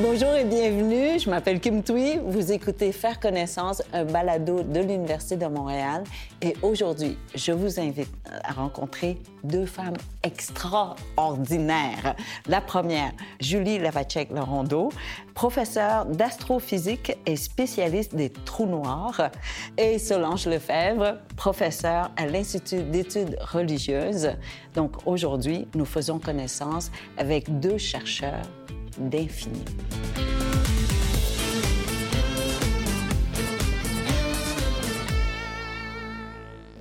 Bonjour et bienvenue. Je m'appelle Kim Tui. Vous écoutez Faire connaissance, un balado de l'Université de Montréal. Et aujourd'hui, je vous invite à rencontrer deux femmes extraordinaires. La première, Julie Lavacek-Lorondo, professeure d'astrophysique et spécialiste des trous noirs. Et Solange Lefebvre, professeure à l'Institut d'études religieuses. Donc aujourd'hui, nous faisons connaissance avec deux chercheurs d'infini.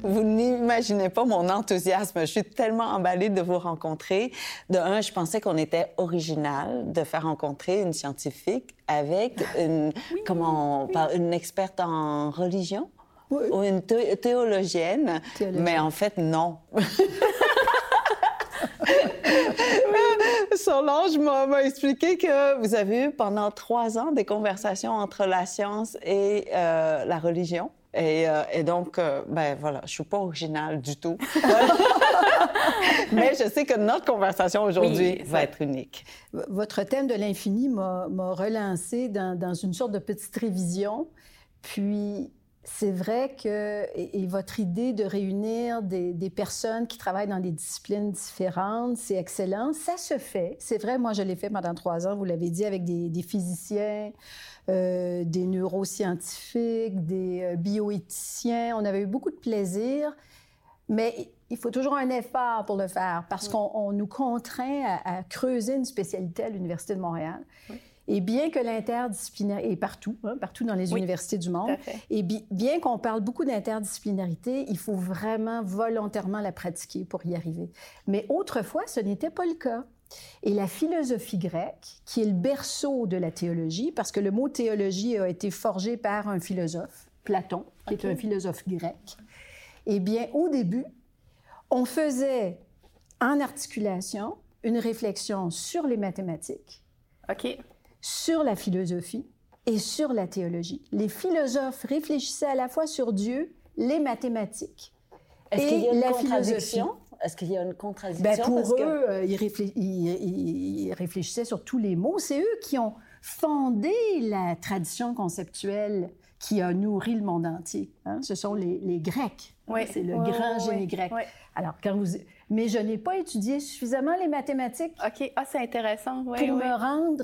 Vous n'imaginez pas mon enthousiasme. Je suis tellement emballée de vous rencontrer. De un, je pensais qu'on était original de faire rencontrer une scientifique avec une, comment on parle, une experte en religion? Ou une théologienne? Mais en fait, non. Solange m'a expliqué que vous avez eu pendant trois ans des conversations entre la science et euh, la religion. Et, euh, donc, euh, ben voilà, je suis pas originale du tout. Mais je sais que notre conversation aujourd'hui va être unique. Votre thème de l'infini m'a relancé dans, dans, une sorte de petite révision. Puis, c'est vrai que et, votre idée de réunir des, personnes qui travaillent dans des disciplines différentes, c'est excellent. Ça se fait. C'est vrai, moi, je l'ai fait pendant trois ans, vous l'avez dit, avec des, physiciens, euh, des neuroscientifiques, des euh, bioéthiciens. On avait eu beaucoup de plaisir, mais il faut toujours un effort pour le faire parce qu'on nous contraint à, creuser une spécialité à l'Université de Montréal. Et bien que l'interdisciplinarité, et partout, hein, partout dans les universités du monde, et bien qu'on parle beaucoup d'interdisciplinarité, il faut vraiment volontairement la pratiquer pour y arriver. Mais autrefois, ce n'était pas le cas. Et la philosophie grecque, qui est le berceau de la théologie, parce que le mot théologie a été forgé par un philosophe, Platon, qui est un philosophe grec, eh bien, au début, on faisait en articulation une réflexion sur les mathématiques. OK sur la philosophie et sur la théologie. Les philosophes réfléchissaient à la fois sur Dieu, les mathématiques Est-ce qu'il y a une la contradiction? Est-ce qu'il y a une contradiction? Ben pour eux, euh, ils, réfléchissaient sur tous les mots. C'est eux qui ont fondé la tradition conceptuelle qui a nourri le monde entier. Hein. Ce sont les, Grecs. Oui. C'est le grand génie grec. Alors, quand vous... Mais je n'ai pas étudié suffisamment les mathématiques. OK. Ah, c'est intéressant. pour me rendre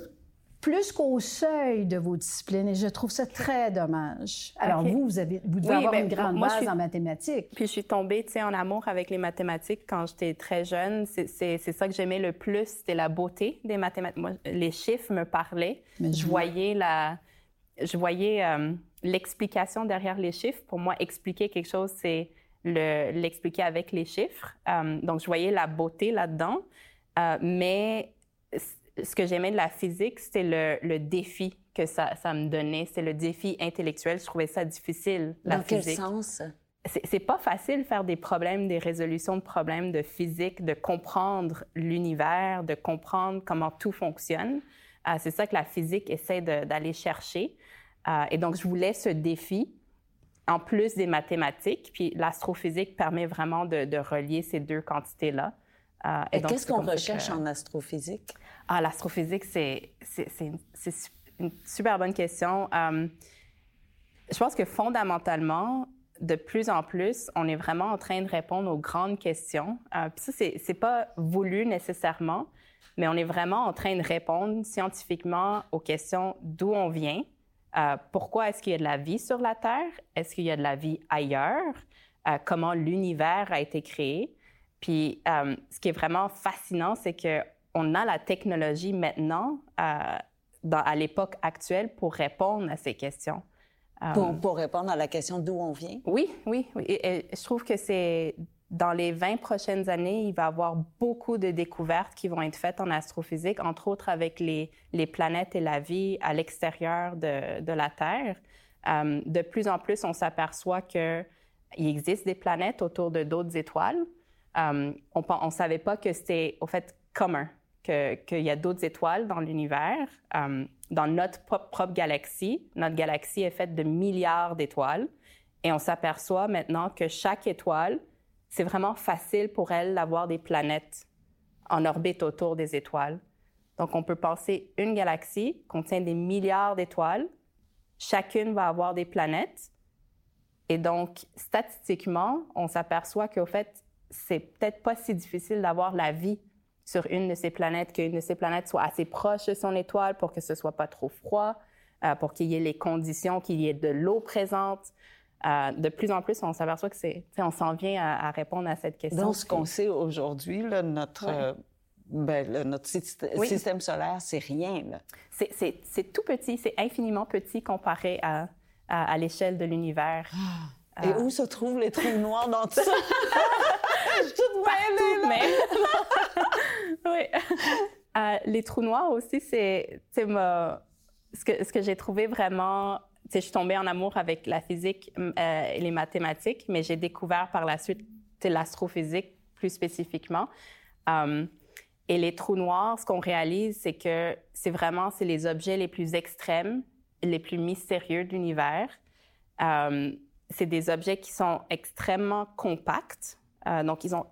plus qu'au seuil de vos disciplines. Et je trouve ça très dommage. Alors, vous, vous, avez, vous devez avoir ben, une grande base en mathématiques. Puis, je suis tombée, tu sais, en amour avec les mathématiques quand j'étais très jeune. C'est ça que j'aimais le plus, c'était la beauté des mathématiques. Moi, les chiffres me parlaient. je, voyais la... Je voyais euh, l'explication derrière les chiffres. Pour moi, expliquer quelque chose, c'est l'expliquer avec les chiffres. Euh, donc, je voyais la beauté là-dedans. Euh, mais ce que j'aimais de la physique, c'était le, défi que ça, ça me donnait. C'est le défi intellectuel. Je trouvais ça difficile, la Dans quel sens? C'est pas facile de faire des problèmes, des résolutions de problèmes de physique, de comprendre l'univers, de comprendre comment tout fonctionne. Euh, c'est ça que la physique essaie d'aller chercher. Euh, et donc, je voulais ce défi en plus des mathématiques. Puis l'astrophysique permet vraiment de, de relier ces deux quantités-là. Euh, et, qu'est-ce qu'on recherche en astrophysique? Ah, l'astrophysique, c'est une super bonne question. Euh, je pense que fondamentalement, de plus en plus, on est vraiment en train de répondre aux grandes questions. Puis ça, c'est pas voulu nécessairement, mais on est vraiment en train de répondre scientifiquement aux questions d'où on vient, euh, pourquoi est-ce qu'il y a de la vie sur la Terre, est-ce qu'il y a de la vie ailleurs, euh, comment l'univers a été créé? Puis ce qui est vraiment fascinant, c'est que on a la technologie maintenant, euh, à l'époque actuelle, pour répondre à ces questions. Euh, pour, répondre à la question d'où on vient? Oui, oui. oui. Et, je trouve que c'est dans les 20 prochaines années, il va y avoir beaucoup de découvertes qui vont être faites en astrophysique, entre autres avec les, les planètes et la vie à l'extérieur de, de, la Terre. Euh, de plus en plus, on s'aperçoit qu'il existe des planètes autour de d'autres étoiles. on ne savait pas que c'était, au fait, commun qu'il y a d'autres étoiles dans l'univers. Euh, dans notre propre, galaxie, notre galaxie est faite de milliards d'étoiles et on s'aperçoit maintenant que chaque étoile, c'est vraiment facile pour elle d'avoir des planètes en orbite autour des étoiles. Donc, on peut penser une galaxie contient des milliards d'étoiles. Chacune va avoir des planètes. Et donc, statistiquement, on s'aperçoit qu'au fait, c'est peut-être pas si difficile d'avoir la vie sur une de ces planètes, qu'une de ces planètes soit assez proche de son étoile pour que ce soit pas trop froid, euh, pour qu'il y ait les conditions, qu'il y ait de l'eau présente. Euh, de plus en plus, on s'aperçoit que c'est, on s'en vient à, répondre à cette question. Donc, ce qu'on sait aujourd'hui, notre, euh, ben, notre système solaire, c'est rien. C'est, tout petit, c'est infiniment petit comparé à, à, l'échelle de l'univers. Ah. Et où se trouvent les trous noirs dans tout ça? Je suis toute oui. Euh, les trous noirs aussi, c'est ce que, j'ai trouvé vraiment. Je suis tombée en amour avec la physique euh, et les mathématiques, mais j'ai découvert par la suite l'astrophysique plus spécifiquement. Euh, et les trous noirs, ce qu'on réalise, c'est que c'est vraiment c'est les objets les plus extrêmes, les plus mystérieux de l'univers. c'est des objets qui sont extrêmement compacts, donc ils ont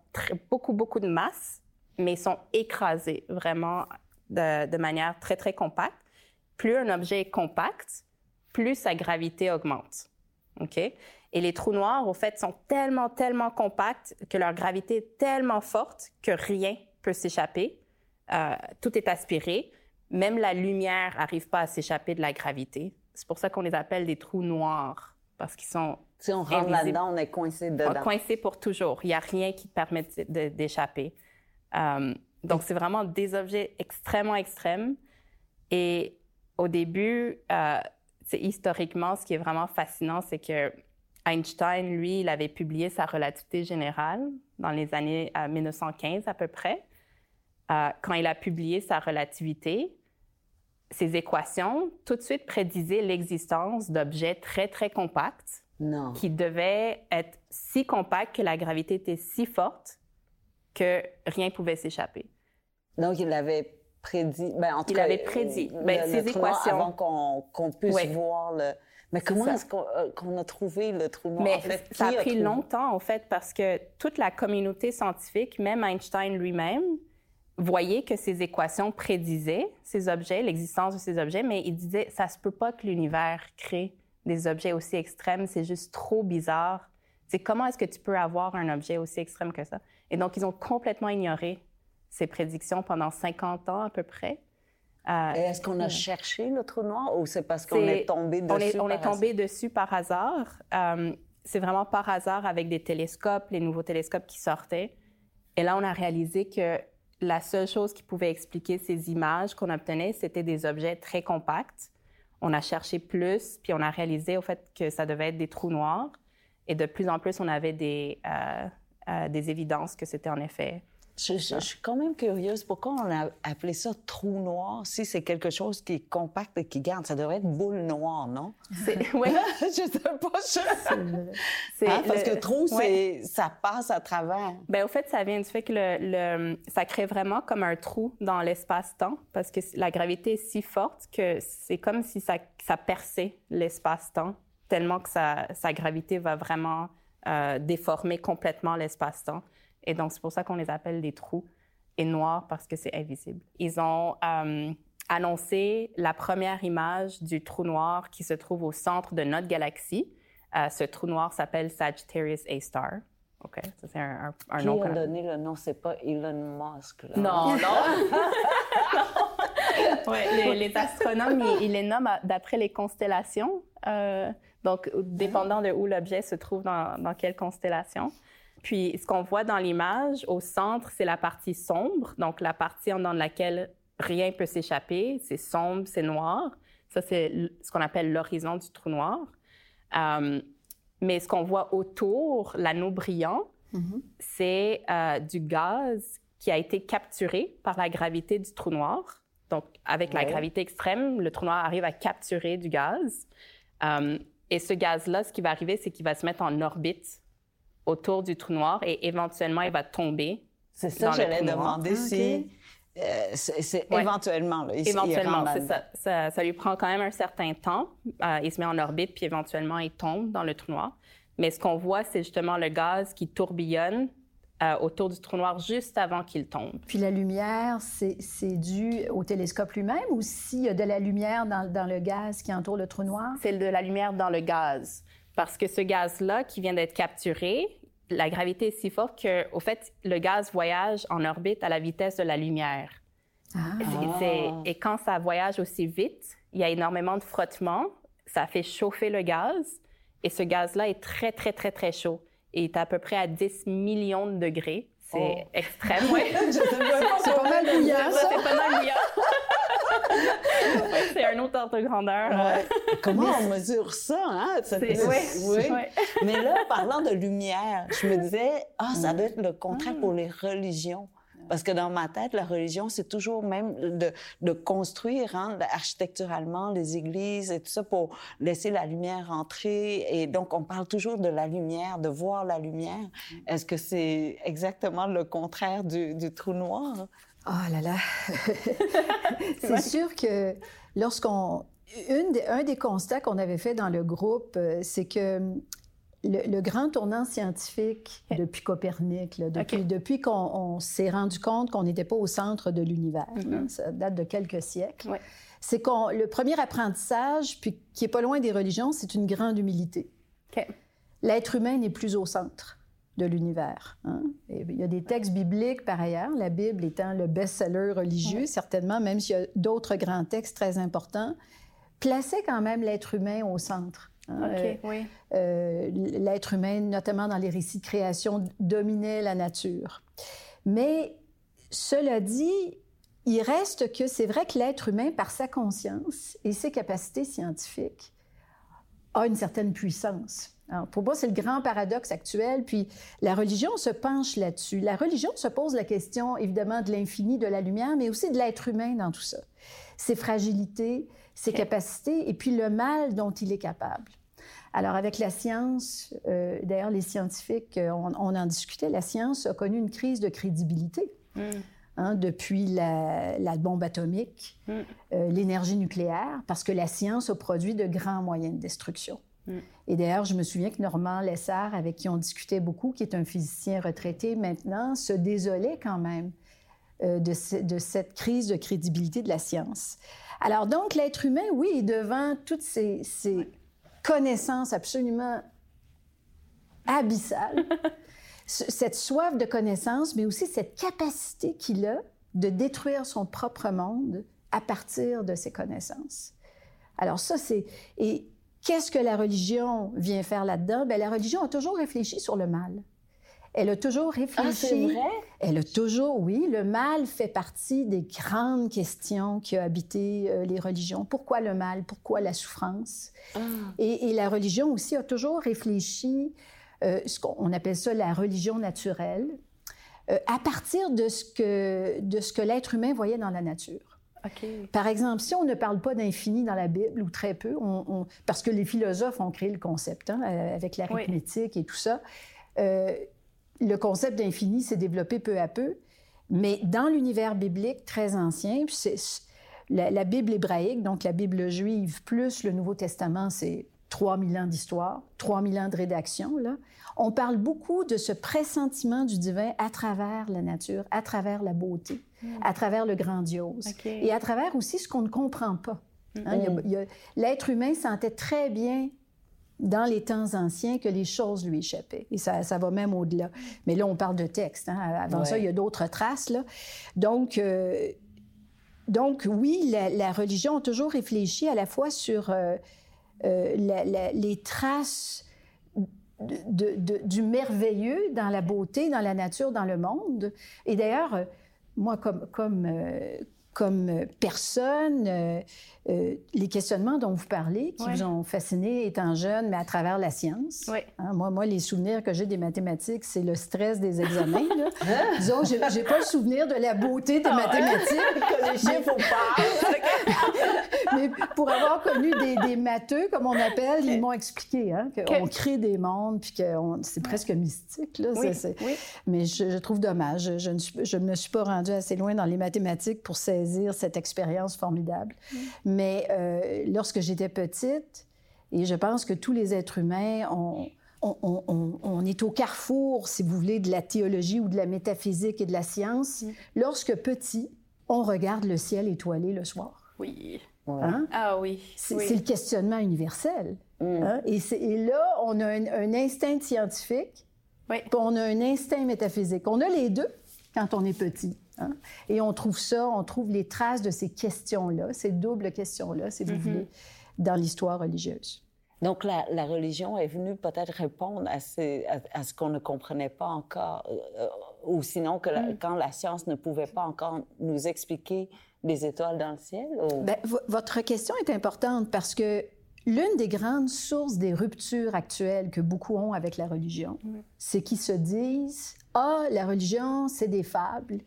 beaucoup beaucoup de masse, mais sont écrasés vraiment de, de, manière très, très compacte. Plus un objet est compact, plus sa gravité augmente. OK? Et les trous noirs, au fait, sont tellement, tellement compacts que leur gravité est tellement forte que rien peut s'échapper. Euh, tout est aspiré. Même la lumière n'arrive pas à s'échapper de la gravité. C'est pour ça qu'on les appelle des trous noirs, parce qu'ils sont. Si on rentre là-dedans, on est coincé dedans. Coincé pour toujours. Il n'y a rien qui permet d'échapper. Euh, donc, c'est vraiment des objets extrêmement extrêmes. Et au début, euh, historiquement, ce qui est vraiment fascinant, c'est que Einstein, lui, il avait publié sa relativité générale dans les années 1915 euh, à peu près. quand il a publié sa relativité, ses équations tout de suite prédisaient l'existence d'objets très, très compacts non. qui devaient être si compacts que la gravité était si forte que rien pouvait s'échapper. Donc, il avait prédit. Ben, en tout il avait prédit. Ben, ces équations. Avant qu'on puisse voir le. Mais comment est-ce euh, qu'on a trouvé le trou noir? Mais en fait, ça a pris longtemps, en fait, parce que toute la communauté scientifique, même Einstein lui-même, voyait que ces équations prédisaient ces objets, l'existence de ces objets, mais il disait ça se peut pas que l'univers crée des objets aussi extrêmes, c'est juste trop bizarre. C'est comment est-ce que tu peux avoir un objet aussi extrême que ça? Et donc, ils ont complètement ignoré ces prédictions pendant 50 ans à peu près. Euh, est-ce qu'on a cherché le trou noir ou c'est parce qu'on est, tombé dessus? On est, on est tombé dessus par hasard. Euh, c'est vraiment par hasard avec des télescopes, les nouveaux télescopes qui sortaient. Et là, on a réalisé que la seule chose qui pouvait expliquer ces images qu'on obtenait, c'était des objets très compacts. On a cherché plus, puis on a réalisé au fait que ça devait être des trous noirs. Et de plus en plus, on avait des, euh, euh, des évidences que c'était en effet. Je, suis quand même curieuse. Pourquoi on a appelé ça trou noir si c'est quelque chose qui est compact et qui garde? Ça devrait être boule noire, non? Oui. je sais pas. C'est hein, Parce que trou, ça passe à travers. Bien, au fait, ça vient du fait que le, ça crée vraiment comme un trou dans l'espace-temps parce que la gravité est si forte que c'est comme si ça, ça perçait l'espace-temps tellement que sa, sa gravité va vraiment euh, déformer complètement l'espace-temps. Et donc, c'est pour ça qu'on les appelle des trous et noirs parce que c'est invisible. Ils ont euh, annoncé la première image du trou noir qui se trouve au centre de notre galaxie. Euh, ce trou noir s'appelle Sagittarius A-star. OK, ça c'est un, un, qui nom. a donné le nom? C'est pas Elon Musk. Là. Non, non. ouais, les, astronomes, ils, les nomment d'après les constellations. Euh, donc, dépendant de où l'objet se trouve dans, dans, quelle constellation. Puis, ce qu'on voit dans l'image, au centre, c'est la partie sombre, donc la partie dans laquelle rien peut s'échapper. C'est sombre, c'est noir. Ça, c'est ce qu'on appelle l'horizon du trou noir. Euh, mais ce qu'on voit autour, l'anneau brillant, mm-hmm. c'est euh, du gaz qui a été capturé par la gravité du trou noir. Donc, avec la gravité extrême, le trou noir arrive à capturer du gaz. Euh, et ce gaz-là, ce qui va arriver, c'est qu'il va se mettre en orbite autour du trou noir et éventuellement, il va tomber. C'est ça que j'allais demander si. Euh, c'est éventuellement. Là, éventuellement, ça. ça. lui prend quand même un certain temps. Euh, il se met en orbite, puis éventuellement, il tombe dans le trou noir. Mais ce qu'on voit, c'est justement le gaz qui tourbillonne euh, autour du trou noir juste avant qu'il tombe. Puis la lumière, c'est dû au télescope lui-même ou s'il y a de la lumière dans, dans, le gaz qui entoure le trou noir? C'est de la lumière dans le gaz. Parce que ce gaz-là qui vient d'être capturé, la gravité est si forte qu'au fait, le gaz voyage en orbite à la vitesse de la lumière. Ah. Et quand ça voyage aussi vite, il y a énormément de frottement, ça fait chauffer le gaz, et ce gaz-là est très, très, très, très chaud. Et est à peu près à 10 millions de degrés. C'est oh. extrême, oui. c'est pas mal bouillant, ça. C'est pas mal bouillant. c'est un autre ordre de grandeur. Comment on mesure ça, hein? oui. Mais là, parlant de lumière, je me disais, ah, ça doit être le contraire pour les religions. Parce que dans ma tête, la religion, c'est toujours même de, de construire hein, architecturalement les églises et tout ça pour laisser la lumière entrer. Et donc, on parle toujours de la lumière, de voir la lumière. Est-ce que c'est exactement le contraire du, du trou noir? Oh là là! c'est sûr que lorsqu'on... Une un des constats qu'on avait fait dans le groupe, euh, c'est que le, grand tournant scientifique depuis Copernic, depuis, depuis qu'on s'est rendu compte qu'on n'était pas au centre de l'univers, mm-hmm. ça date de quelques siècles, c'est qu'on le premier apprentissage, puis qui est pas loin des religions, c'est une grande humilité. L'être humain n'est plus au centre de l'univers. Hein. Il y a des textes bibliques par ailleurs, la Bible étant le best-seller religieux, certainement, même s'il y a d'autres grands textes très importants, plaçaient quand même l'être humain au centre. Hein, euh, oui. Euh, l'être humain, notamment dans les récits de création, dominait la nature. Mais cela dit, il reste que c'est vrai que l'être humain, par sa conscience et ses capacités scientifiques, a une certaine puissance. pour moi, c'est le grand paradoxe actuel. Puis la religion se penche là-dessus. La religion se pose la question, évidemment, de l'infini, de la lumière, mais aussi de l'être humain dans tout ça. Ses fragilités, ses capacités et puis le mal dont il est capable. Alors, avec la science, euh, d'ailleurs, les scientifiques, euh, on, en discutait, la science a connu une crise de crédibilité. Mm. Hein, depuis la, bombe atomique, mm. euh, l'énergie nucléaire, parce que la science a produit de grands moyens de destruction. Mm. Et d'ailleurs, je me souviens que Normand Lessard, avec qui on discutait beaucoup, qui est un physicien retraité maintenant, se désolait quand même de, cette crise de crédibilité de la science. Alors donc, l'être humain, oui, devant toutes ces, connaissances absolument abyssale, cette soif de connaissance, mais aussi cette capacité qu'il a de détruire son propre monde à partir de ses connaissances. Alors ça, c'est... Et qu'est-ce que la religion vient faire là-dedans? Bien, la religion a toujours réfléchi sur le mal. Elle a toujours réfléchi. Ah, vrai? Elle a toujours, oui, le mal fait partie des grandes questions qui ont habité euh, les religions. Pourquoi le mal? Pourquoi la souffrance? Ah. Et, la religion aussi a toujours réfléchi, euh, ce qu'on appelle ça la religion naturelle, euh, à partir de ce que, de ce que l'être humain voyait dans la nature. Par exemple, si on ne parle pas d'infini dans la Bible, ou très peu, on, parce que les philosophes ont créé le concept hein, avec l'arithmétique et tout ça, le concept d'infini s'est développé peu à peu, mais dans l'univers biblique très ancien, c'est la, Bible hébraïque, donc la Bible juive, plus le Nouveau Testament, c'est 3000 ans d'histoire, 3000 ans de rédaction, là. On parle beaucoup de ce pressentiment du divin à travers la nature, à travers la beauté, hmm. à travers le grandiose, et à travers aussi ce qu'on ne comprend pas. Hein. Hmm. L'être humain sentait très bien dans les temps anciens que les choses lui échappaient. Et ça, ça va même au-delà. Mais là, on parle de texte. Hein. Avant ça, il y a d'autres traces. Là. Donc, euh, donc oui, la, religion a toujours réfléchi à la fois sur euh, euh, les traces de, du merveilleux dans la beauté, dans la nature, dans le monde. Et d'ailleurs, moi, comme, comme, comme personne, euh, les questionnements dont vous parlez, qui vous ont fasciné étant jeune, mais à travers la science. Hein, moi, moi, les souvenirs que j'ai des mathématiques, c'est le stress des examens. Là. Disons, j'ai, j'ai pas le souvenir de la beauté des ah mathématiques. que les chiffres mais pour avoir connu des, des, matheux, comme on appelle, ils m'ont expliqué hein, qu'on crée des mondes, puis que c'est presque mystique. Là, oui. Mais je, je, trouve dommage. Je ne, je me suis pas rendue assez loin dans les mathématiques pour saisir cette expérience formidable. Mm. Mais euh, lorsque j'étais petite, et je pense que tous les êtres humains ont, on, est au carrefour, si vous voulez, de la théologie ou de la métaphysique et de la science. Mm. Lorsque petit, on regarde le ciel étoilé le soir. Oui. Hein? Ah oui. C'est le questionnement universel. Mm. Hein? Et, là, on a un, instinct scientifique, oui. puis on a un instinct métaphysique. On a les deux quand on est petit. Hein? Et on trouve ça, on trouve les traces de ces questions-là, ces doubles questions-là, si vous mm-hmm. voulez, dans l'histoire religieuse. Donc, la, religion est venue peut-être répondre à, ce qu'on ne comprenait pas encore, euh, ou sinon que mm. quand la science ne pouvait pas encore nous expliquer les étoiles dans le ciel? Bien, votre question est importante parce que l'une des grandes sources des ruptures actuelles que beaucoup ont avec la religion, mm. c'est qu'ils se disent Ah, la religion, c'est des fables,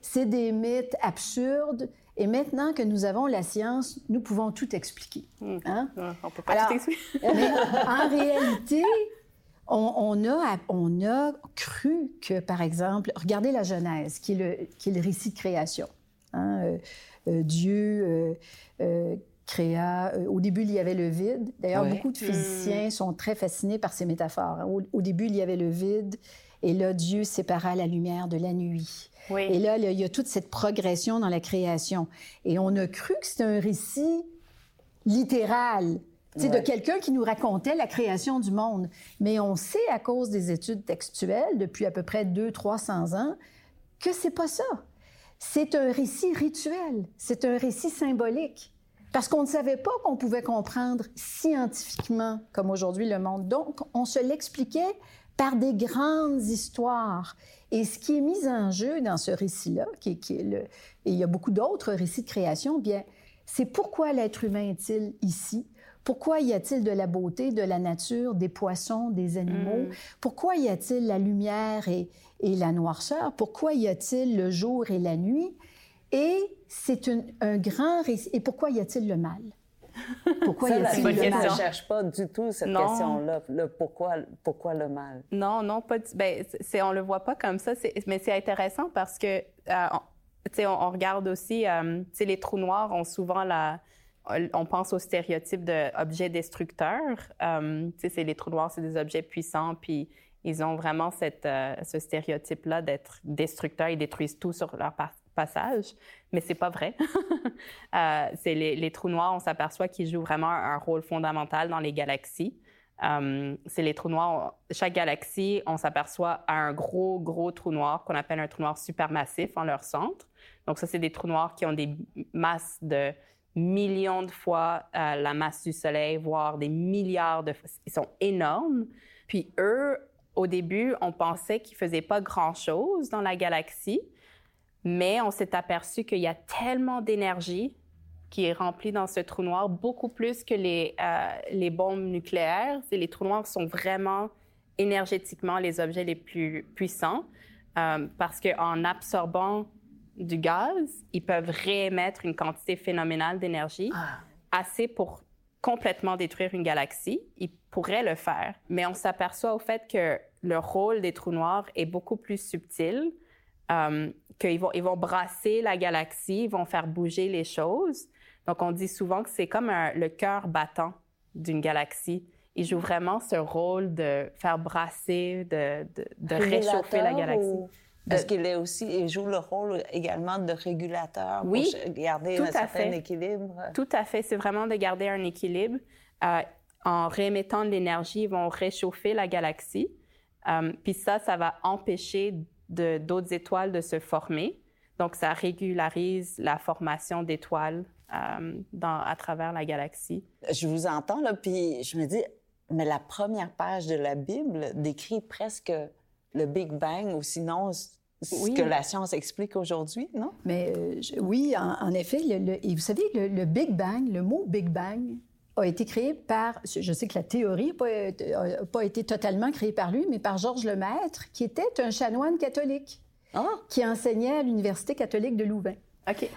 c'est des mythes absurdes, et maintenant que nous avons la science, nous pouvons tout expliquer. Hmm. Hein? on peut pas tout expliquer. mais en réalité, on, a, on a cru que, par exemple, regardez la Genèse, qui est le, qui est le récit de création. Hein? Euh, euh, Dieu euh, créa. au début, il y avait le vide. D'ailleurs, beaucoup de physiciens hmm. sont très fascinés par ces métaphores. Hein. Au, au, début, il y avait le vide, et là, Dieu sépara la lumière de la nuit. Et là, il y a toute cette progression dans la création. Et on a cru que c'était un récit littéral, c'est de quelqu'un qui nous racontait la création du monde. Mais on sait, à cause des études textuelles, depuis à peu près 200-300 ans, que c'est pas ça. C'est un récit rituel, c'est un récit symbolique. Parce qu'on ne savait pas qu'on pouvait comprendre scientifiquement, comme aujourd'hui, le monde. Donc, on se l'expliquait par des grandes histoires. Et ce qui est mis en jeu dans ce récit-là, qui, qui est le, et il y a beaucoup d'autres récits de création, bien, c'est pourquoi l'être humain est-il ici? Pourquoi y a-t-il de la beauté, de la nature, des poissons, des animaux? Mm. Pourquoi y a-t-il la lumière et, et, la noirceur? Pourquoi y a-t-il le jour et la nuit? Et c'est un grand récit. Et pourquoi y a-t-il le mal? Pourquoi y a-t-il le mal? Je ne cherche pas du tout cette question-là. Le pourquoi, pourquoi le mal? Non, non, pas ben, c'est, on le voit pas comme ça. Mais c'est intéressant parce que, euh, on, on, regarde aussi, euh, les trous noirs ont souvent la... On pense au stéréotype d'objets destructeurs. Euh, c'est les trous noirs, c'est des objets puissants, puis ils ont vraiment cette, euh, ce stéréotype-là d'être destructeurs. Ils détruisent tout sur leur passage, mais c'est pas vrai. euh, c'est les, trous noirs, on s'aperçoit qu'ils jouent vraiment un rôle fondamental dans les galaxies. Euh, c'est les trous noirs. Chaque galaxie, on s'aperçoit a un gros, gros trou noir qu'on appelle un trou noir supermassif en leur centre. Donc ça, c'est des trous noirs qui ont des masses de millions de fois euh, la masse du Soleil, voire des milliards de fois. Ils sont énormes. Puis eux, au début, on pensait qu'ils faisaient pas grand-chose dans la galaxie. Mais on s'est aperçu qu'il y a tellement d'énergie qui est remplie dans ce trou noir, beaucoup plus que les, euh, les bombes nucléaires. Les trous noirs sont vraiment énergétiquement les objets les plus puissants euh, parce qu'en absorbant du gaz, ils peuvent réémettre une quantité phénoménale d'énergie, ah. assez pour complètement détruire une galaxie. Ils pourraient le faire, mais on s'aperçoit au fait que le rôle des trous noirs est beaucoup plus subtil euh, qu'ils vont, ils vont brasser la galaxie, ils vont faire bouger les choses. Donc, on dit souvent que c'est comme le cœur battant d'une galaxie. Il joue vraiment ce rôle de faire brasser, de, de, réchauffer la galaxie. Est-ce qu'il est aussi, il joue le rôle également de régulateur oui, pour garder un certain équilibre? Tout à fait. C'est vraiment de garder un équilibre. Euh, en réémettant de l'énergie, ils vont réchauffer la galaxie. Euh, puis ça, ça va empêcher d'autres étoiles de se former. Donc, ça régularise la formation d'étoiles euh, à travers la galaxie. Je vous entends, là, puis je me dis, mais la première page de la Bible décrit presque le Big Bang, ou sinon ce que la science explique aujourd'hui, non? Mais euh, oui, en, effet, le, et vous savez, le, Big Bang, le mot Big Bang a été créé par, je sais que la théorie n'a pas, pas, été totalement créée par lui, mais par Georges Lemaître, qui était un chanoine catholique, ah. qui enseignait à l'Université catholique de Louvain.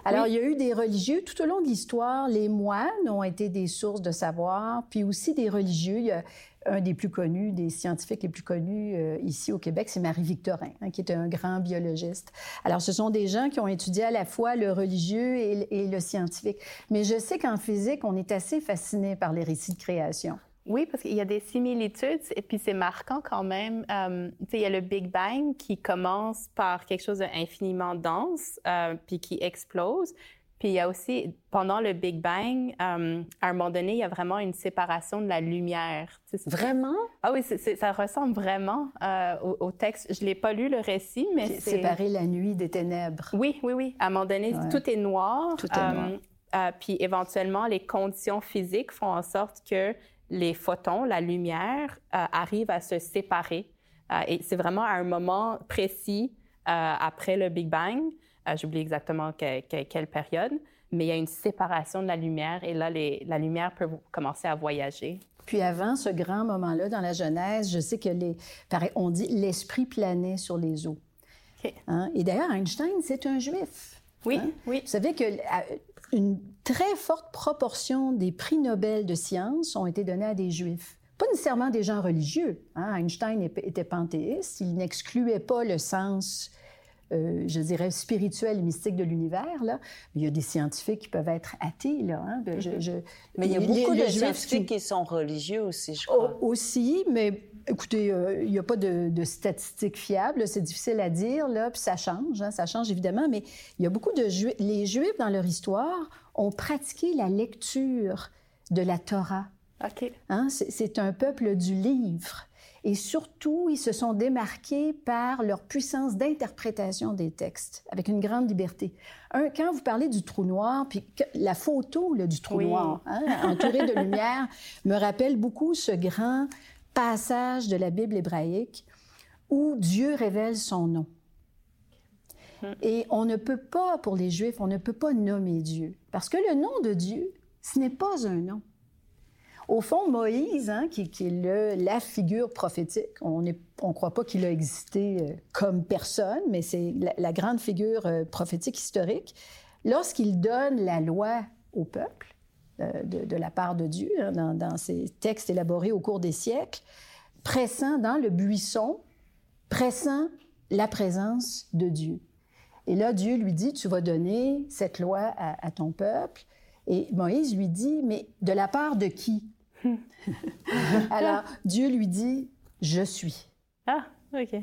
Alors, il y a eu des religieux tout au long de l'histoire. Les moines ont été des sources de savoir, puis aussi des religieux. Il y a un des plus connus, des scientifiques les plus connus euh, ici au Québec, c'est Marie-Victorin, hein, qui est un grand biologiste. Alors, ce sont des gens qui ont étudié à la fois le religieux et, le scientifique. Mais je sais qu'en physique, on est assez fasciné par les récits de création. Oui, parce qu'il y a des similitudes et puis c'est marquant quand même. Euh, il y a le Big Bang qui commence par quelque chose d'infiniment dense euh, puis qui explose. Puis il y a aussi, pendant le Big Bang, euh, à un moment donné, il y a vraiment une séparation de la lumière. Vraiment? Ah oui, ça ressemble vraiment euh, au, texte. Je ne l'ai pas lu, le récit, mais c'est... Séparer la nuit des ténèbres. Oui, oui, oui. À un moment donné, tout est noir. Tout est noir. Euh, puis éventuellement, les conditions physiques font en sorte que les photons, la lumière, arrivent à se séparer. et c'est vraiment à un moment précis après le Big Bang. Euh, j'oublie exactement quelle période, mais il y a une séparation de la lumière et là, la lumière peut commencer à voyager. Puis avant ce grand moment-là dans la Genèse, je sais que les, on dit l'esprit planait sur les eaux. Hein? Et d'ailleurs, Einstein, c'est un juif. Oui, hein? oui. Vous savez que une très forte proportion des prix Nobel de sciences ont été donnés à des juifs. Pas nécessairement des gens religieux. Hein? Einstein était panthéiste, il n'excluait pas le sens euh, je dirais, spirituel et mystique de l'univers. Là. Il y a des scientifiques qui peuvent être athées. Là, hein. mm-hmm. Mais il y a beaucoup de scientifiques qui... sont religieux aussi, je crois. aussi, mais écoutez, euh, il n'y a pas de, statistiques fiables. C'est difficile à dire, là, puis ça change. Hein, ça change évidemment, mais il y a beaucoup de Juifs. Les Juifs, dans leur histoire, ont pratiqué la lecture de la Torah. OK. Hein, c'est un peuple du livre. Et surtout, ils se sont démarqués par leur puissance d'interprétation des textes, avec une grande liberté. Un, quand vous parlez du trou noir, puis la photo du trou noir, hein, entouré de lumière, me rappelle beaucoup ce grand passage de la Bible hébraïque où Dieu révèle son nom. Hmm. Et on ne peut pas, pour les Juifs, on ne peut pas nommer Dieu. Parce que le nom de Dieu, ce n'est pas un nom. Au fond, Moïse, hein, qui, est la figure prophétique, on ne croit pas qu'il a existé euh, comme personne, mais c'est la, grande figure euh, prophétique historique. Lorsqu'il donne la loi au peuple, euh, de, la part de Dieu, hein, dans, dans, ses textes élaborés au cours des siècles, pressant dans le buisson, pressant la présence de Dieu. Et là, Dieu lui dit, tu vas donner cette loi à ton peuple. Et Moïse lui dit, mais de la part de qui? Alors, Dieu lui dit, je suis. Ah, OK.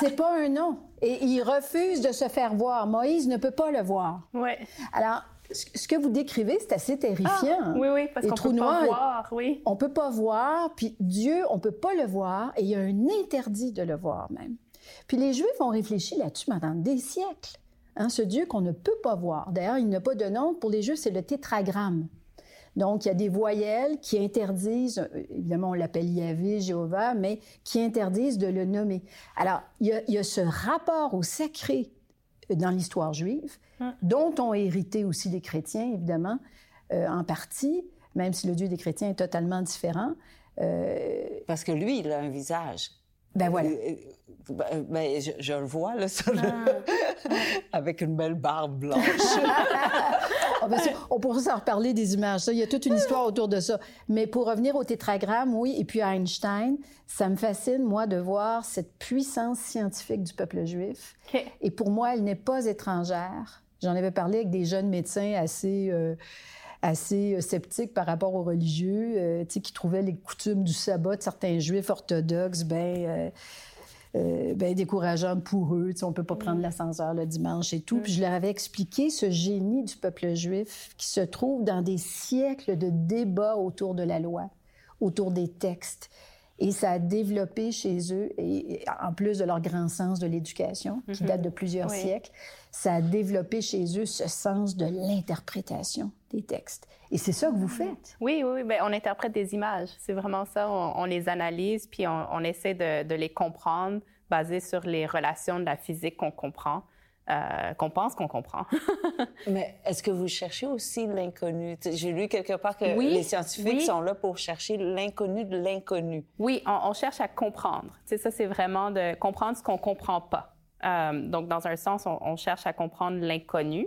c'est pas, un nom. Et il refuse de se faire voir. Moïse ne peut pas le voir. Oui. Alors, ce que vous décrivez, c'est assez terrifiant. Ah, oui, oui, parce qu'on peut pas voir, oui. On peut pas voir, puis Dieu, on peut pas le voir, et il y a un interdit de le voir même. Puis les Juifs ont réfléchi là-dessus pendant des siècles. Hein, ce Dieu qu'on ne peut pas voir. D'ailleurs, il n'a pas de nom. Pour les Juifs, c'est le tétragramme. Donc, il y a des voyelles qui interdisent, euh, évidemment, on l'appelle Yahvé, Jéhovah, mais qui interdisent de le nommer. Alors, il y a, ce rapport au sacré dans l'histoire juive, hum. dont ont hérité aussi les chrétiens, évidemment, euh, en partie, même si le Dieu des chrétiens est totalement différent. Euh, Parce que lui, il a un visage. Ben voilà. Ben, ben, je, le vois, là, ça, ah. avec une belle barbe blanche. Ah, ben, on pourrait s'en reparler des images. Il y a toute une histoire autour de ça. Mais pour revenir au tétragramme, oui, et puis à Einstein, ça me fascine, moi, de voir cette puissance scientifique du peuple juif. Et pour moi, elle n'est pas étrangère. J'en avais parlé avec des jeunes médecins assez... Euh, assez euh, sceptiques par rapport aux religieux, euh, qui trouvaient les coutumes du sabbat de certains juifs orthodoxes ben, euh, ben, décourageante pour eux. on ne peut pas prendre mm. l'ascenseur le dimanche et tout. Mm. Puis je leur avais expliqué ce génie du peuple juif qui se trouve dans des siècles de débats autour de la loi, autour des textes. Et ça a développé chez eux, et en plus de leur grand sens de l'éducation, qui mm-hmm. date de plusieurs siècles, ça a développé chez eux ce sens de l'interprétation des textes. Et c'est ça que vous faites? Oui, oui, bien, on interprète des images. C'est vraiment ça. On, les analyse, puis on, essaie de, les comprendre basé sur les relations de la physique qu'on comprend. Euh, qu'on pense qu'on comprend. Mais est-ce que vous cherchez aussi l'inconnu? J'ai lu quelque part que les scientifiques sont là pour chercher l'inconnu de l'inconnu. Oui, on, cherche à comprendre. sais, ça, c'est vraiment de comprendre ce qu'on comprend pas. Euh, donc, dans un sens, on, cherche à comprendre l'inconnu.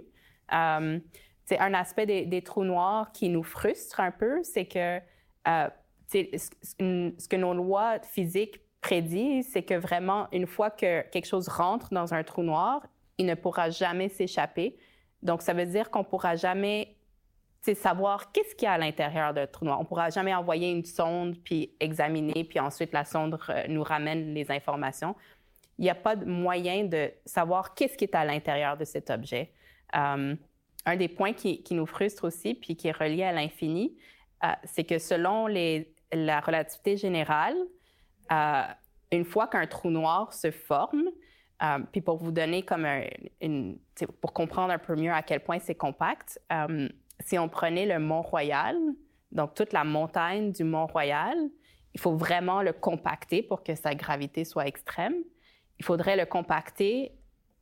Euh, c'est un aspect des, trous noirs qui nous frustre un peu, c'est que euh, ce que nos lois physiques prédisent, c'est que vraiment, une fois que quelque chose rentre dans un trou noir, il ne pourra jamais s'échapper. Donc, ça veut dire qu'on ne pourra jamais savoir qu'est-ce qu'il y a à l'intérieur d'un trou noir. On ne pourra jamais envoyer une sonde, puis examiner, puis ensuite la sonde nous ramène les informations. Il n'y a pas de moyen de savoir qu'est-ce qui est à l'intérieur de cet objet. Euh, un des points qui, nous frustre aussi, puis qui est relié à l'infini, euh, c'est que selon la relativité générale, euh, une fois qu'un trou noir se forme, puis pour vous donner comme une, pour comprendre un peu mieux à quel point c'est compact, si on prenait le Mont-Royal, donc toute la montagne du Mont-Royal, il faut vraiment le compacter pour que sa gravité soit extrême. Il faudrait le compacter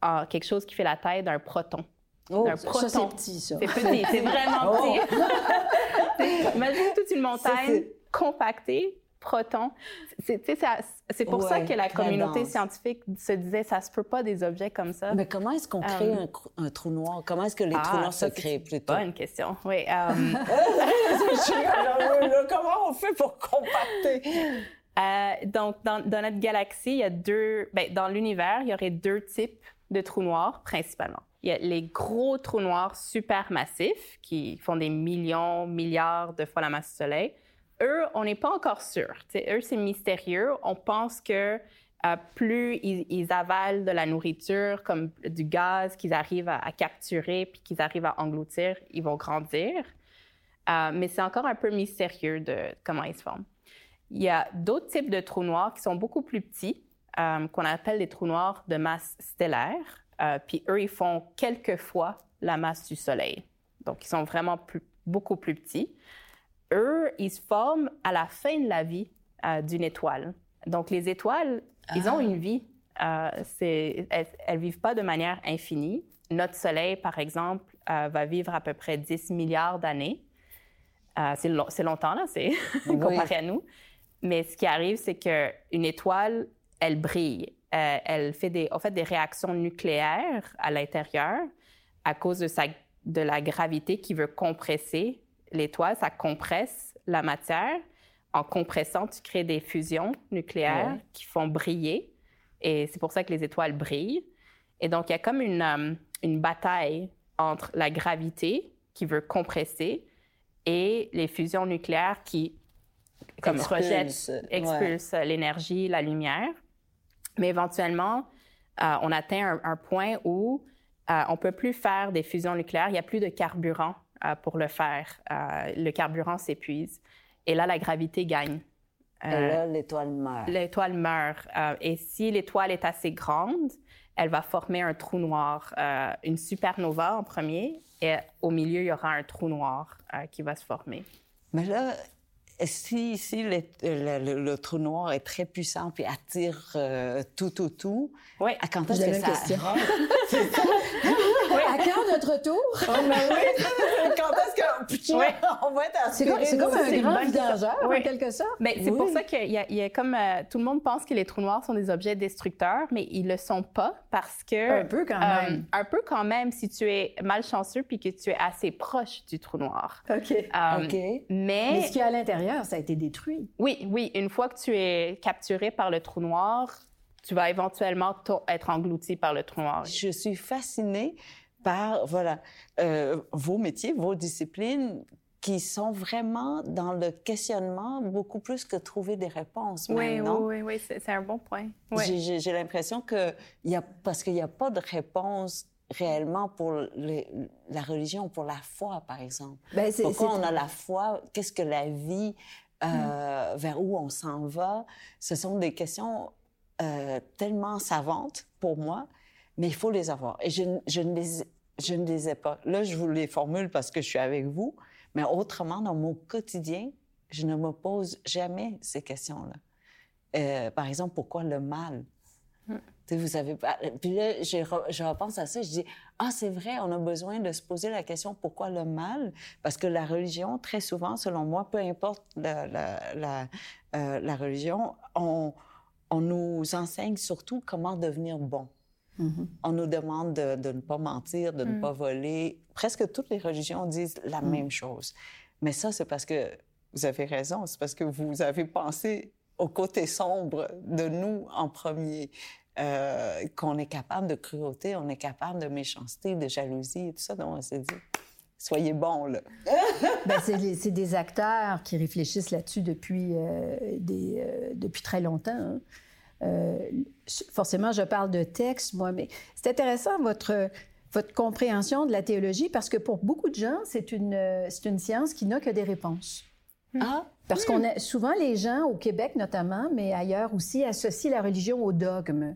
en quelque chose qui fait la taille d'un proton. Oh, proton. c'est petit, ça. C'est petit, c'est vraiment oh. petit. Imagine toute une montagne compactée protons. C'est pour ça que la communauté scientifique se disait ça se peut pas des objets comme ça. Mais comment est-ce qu'on crée euh, un, trou noir? Comment est-ce que les trous ah, noirs se créent plutôt? Bonne question. Oui. Euh, comment on fait pour compacter? Euh, donc, dans, notre galaxie, il y a deux. Ben, dans l'univers, il y aurait deux types de trous noirs principalement. Il y a les gros trous noirs supermassifs qui font des millions, milliards de fois la masse du Soleil. Eux, on n'est pas encore sûr. eux, c'est mystérieux. On pense que euh, plus ils, avalent de la nourriture, comme du gaz qu'ils arrivent à, capturer puis qu'ils arrivent à engloutir, ils vont grandir. Euh, mais c'est encore un peu mystérieux de comment ils se forment. Il y a d'autres types de trous noirs qui sont beaucoup plus petits, euh, qu'on appelle des trous noirs de masse stellaire. puis eux, ils font quelques fois la masse du Soleil. Donc, ils sont vraiment beaucoup plus petits eux, ils se forment à la fin de la vie euh, d'une étoile. Donc, les étoiles, ils ont ah. une vie. Euh, elles ne vivent pas de manière infinie. Notre Soleil, par exemple, euh, va vivre à peu près 10 milliards d'années. c'est, longtemps, là, c'est comparé à nous. Mais ce qui arrive, c'est qu'une étoile, elle brille. elle fait des, en fait, des réactions nucléaires à l'intérieur à cause de, sa, de la gravité qui veut compresser l'étoile, ça compresse la matière. En compressant, tu crées des fusions nucléaires qui font briller. Et c'est pour ça que les étoiles brillent. Et donc, il y a comme une, euh, une bataille entre la gravité qui veut compresser et les fusions nucléaires qui comme rejettent, expulsent l'énergie, la lumière. Mais éventuellement, euh, on atteint un, point où euh, on peut plus faire des fusions nucléaires. Il n'y a plus de carburant euh, pour le faire. Euh, le carburant s'épuise. Et là, la gravité gagne. et là, l'étoile meurt. L'étoile meurt. et si l'étoile est assez grande, elle va former un trou noir, une supernova en premier, et au milieu, il y aura un trou noir qui va se former. Mais là, si, si le, le, trou noir est très puissant puis attire tout, tout, tout, oui. à quand est-ce que ça question. À quand notre tour? Oh, ben oui. quand est-ce que oui. on va être C'est comme, c'est comme un grand vidangeur, en quelque sorte? Mais c'est pour ça qu'il y a, il y a comme... Euh, tout le monde pense que les trous noirs sont des objets destructeurs, mais ils le sont pas parce que... Un peu quand euh, même. un peu quand même si tu es malchanceux puis que tu es assez proche du trou noir. OK. Euh, OK. Mais... mais ce qu'il y a à l'intérieur, ça a été détruit. Oui, oui. Une fois que tu es capturé par le trou noir, tu vas éventuellement être englouti par le trou noir. Je suis fascinée par voilà euh, vos métiers, vos disciplines qui sont vraiment dans le questionnement beaucoup plus que trouver des réponses. Oui, maintenant. oui, oui, oui, c'est un bon point. J'ai l'impression que il y a parce qu'il n'y a pas de réponse réellement pour la religion, pour la foi, par exemple. Ben, Pourquoi on a la foi? Qu'est-ce que la vie euh, mm. Vers où on s'en va? Ce sont des questions euh, tellement savantes pour moi, mais il faut les avoir. Et je, je, ne les, je ne les ai pas. Là, je vous les formule parce que je suis avec vous, mais autrement, dans mon quotidien, je ne me pose jamais ces questions-là. Euh, par exemple, pourquoi le mal? Vous avez pas... Puis là, je, repense à ça, je dis, ah, c'est vrai, on a besoin de se poser la question pourquoi le mal? Parce que la religion, très souvent, selon moi, peu importe la, la, la, euh, la religion, on, on nous enseigne surtout comment devenir bon. Mm-hmm. On nous demande de, ne pas mentir, de ne mm. pas voler. Presque toutes les religions disent la mm. même chose. Mais ça, c'est parce que vous avez raison, c'est parce que vous avez pensé au côté sombre de nous en premier, euh, qu'on est capable de cruauté, on est capable de méchanceté, de jalousie et tout ça. Donc, on s'est dit, soyez bons, là. ben, c'est des acteurs qui réfléchissent là-dessus depuis, euh, des, euh, depuis très longtemps. Hein. Euh, forcément, je parle de texte, moi, mais c'est intéressant votre, votre compréhension de la théologie parce que pour beaucoup de gens, c'est une, une science qui n'a que des réponses. Ah, parce qu'on a souvent les gens au Québec notamment, mais ailleurs aussi, associent la religion au dogme.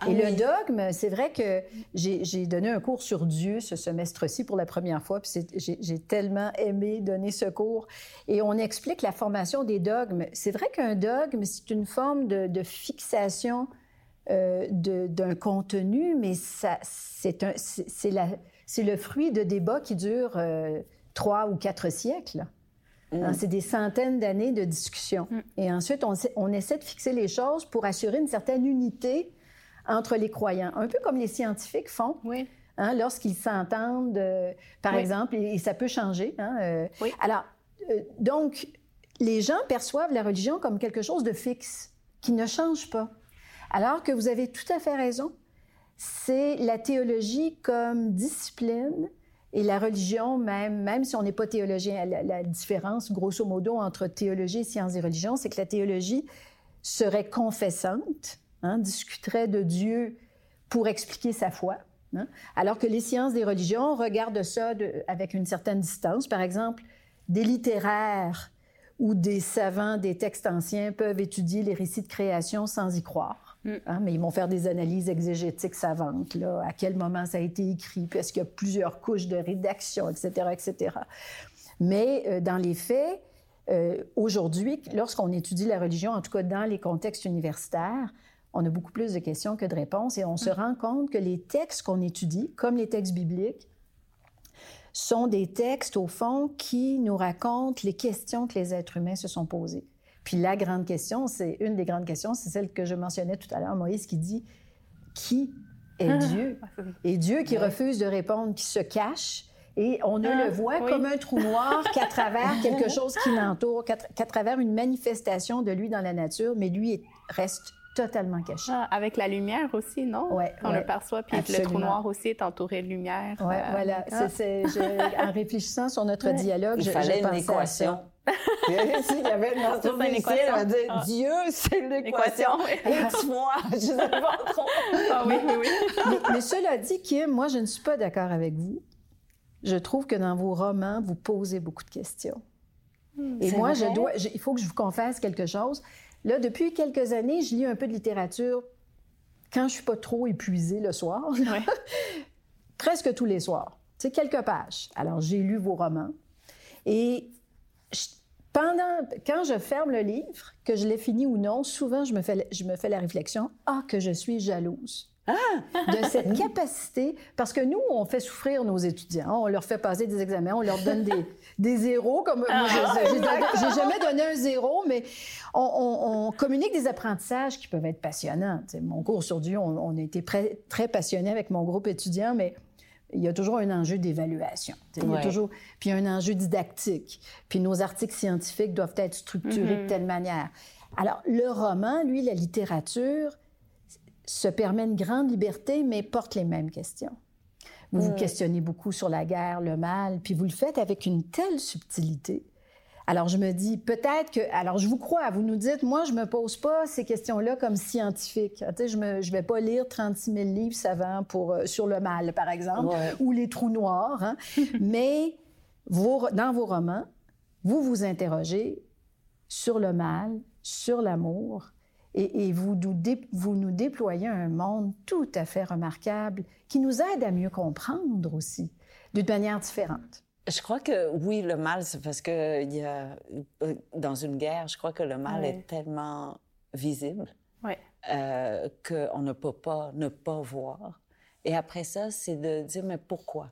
Ah et le dogme, c'est vrai que j'ai donné un cours sur Dieu ce semestre-ci pour la première fois, puis j'ai tellement aimé donner ce cours. Et on explique la formation des dogmes. C'est vrai qu'un dogme, c'est une forme de, fixation euh, d'un contenu, mais c'est le fruit de débats qui durent euh, trois ou quatre siècles. Hein, mm. C'est des centaines d'années de discussion. Mm. Et ensuite, on, on, essaie de fixer les choses pour assurer une certaine unité entre les croyants, un peu comme les scientifiques font. Oui. Hein, lorsqu'ils s'entendent, euh, par exemple, et, ça peut changer. Hein, euh. oui. Alors, euh, donc, les gens perçoivent la religion comme quelque chose de fixe, qui ne change pas. Alors que vous avez tout à fait raison. C'est la théologie comme discipline et la religion, même, même si on n'est pas théologien, la, la, différence, grosso modo, entre théologie sciences et religion, c'est que la théologie serait confessante, hein, discuterait de Dieu pour expliquer sa foi, hein, alors que les sciences des religions regardent ça avec une certaine distance. Par exemple, des littéraires ou des savants des textes anciens peuvent étudier les récits de création sans y croire. Mm. Hein, mais ils vont faire des analyses exégétiques savantes, là, à quel moment ça a été écrit, puis est-ce qu'il y a plusieurs couches de rédaction, etc., etc. Mais euh, dans les faits, euh, aujourd'hui, lorsqu'on étudie la religion, en tout cas dans les contextes universitaires, on a beaucoup plus de questions que de réponses et on se mm. rend compte que les textes qu'on étudie, comme les textes bibliques, sont des textes, au fond, qui nous racontent les questions que les êtres humains se sont posées. Puis la grande question, c'est une des grandes questions, c'est celle que je mentionnais tout à l'heure, Moïse, qui dit Qui est Dieu? Et Dieu qui refuse de répondre, qui se cache, et on ne le ah, voit comme un trou noir qu'à travers quelque chose qui l'entoure, qu'à travers une manifestation de lui dans la nature, mais lui reste totalement caché. Ah, avec la lumière aussi, non? Oui. On le perçoit, puis le trou noir aussi est entouré de lumière. Oui, euh, voilà. Ah. en réfléchissant sur notre dialogue, je, fallait une équation. Il y avait une va dire ah. Dieu, c'est l'équation. Aide-moi, je sais pas trop. Ah oui, oui, oui. mais, mais, cela dit, Kim, moi, je ne suis pas d'accord avec vous. Je trouve que dans vos romans, vous posez beaucoup de questions. Et moi, je dois, il faut que je vous confesse quelque chose. Là, depuis quelques années, je lis un peu de littérature quand je suis pas trop épuisée le soir. Presque tous les soirs. C'est quelques pages. Alors, j'ai lu vos romans. Et pendant, quand je ferme le livre, que je l'ai fini ou non, souvent, je me fais, je me fais la réflexion, ah, que je suis jalouse. Ah! de cette capacité, parce que nous, on fait souffrir nos étudiants, on leur fait passer des examens, on leur donne des, des zéros, comme moi, j'ai jamais donné un zéro, mais on, communique des apprentissages qui peuvent être passionnants. mon cours sur Dieu, on, a été très, très passionnés avec mon groupe étudiant, mais il y a toujours un enjeu d'évaluation. Il y a toujours, puis un enjeu didactique. Puis nos articles scientifiques doivent être structurés de mm-hmm. telle manière. Alors, le roman, lui, la littérature, se permet une grande liberté, mais porte les mêmes questions. Vous vous questionnez beaucoup sur la guerre, le mal, puis vous le faites avec une telle subtilité. Alors je me dis peut-être que, alors je vous crois, vous nous dites, moi je me pose pas ces questions-là comme scientifique. Tu sais, je ne je vais pas lire 36 000 livres savants pour euh, sur le mal, par exemple, ou les trous noirs. Hein. Mais dans vos romans, vous vous interrogez sur le mal, sur l'amour, et, vous, nous vous nous déployez un monde tout à fait remarquable qui nous aide à mieux comprendre aussi, d'une manière différente. Je crois que oui, le mal, c'est parce que il y a, euh, dans une guerre, je crois que le mal est tellement visible euh, qu'on ne peut pas ne pas voir. Et après ça, c'est de dire mais pourquoi?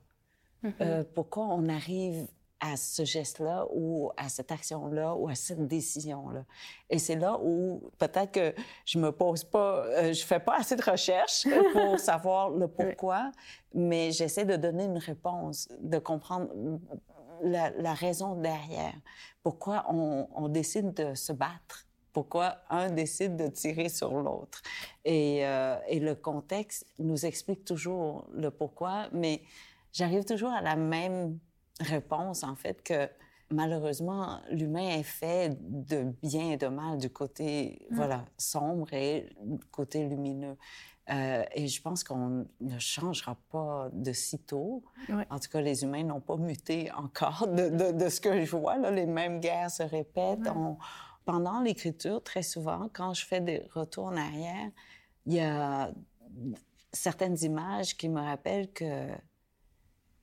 Mm-hmm. euh, Pourquoi on arrive à ce geste-là ou à cette action-là ou à cette décision-là. Et c'est là où peut-être que je me pose pas, euh, je fais pas assez de recherches pour savoir le pourquoi, mais j'essaie de donner une réponse, de comprendre la, raison derrière. Pourquoi on, on, décide de se battre? Pourquoi un décide de tirer sur l'autre? Et, euh, et le contexte nous explique toujours le pourquoi, mais j'arrive toujours à la même réponse, en fait, que malheureusement, l'humain est fait de bien et de mal du côté, mm. voilà, sombre et du côté lumineux. Euh, et je pense qu'on ne changera pas de sitôt. En tout cas, les humains n'ont pas muté encore de, de, ce que je vois. Là. Les mêmes guerres se répètent. Pendant l'écriture, très souvent, quand je fais des retours en arrière, il y a certaines images qui me rappellent que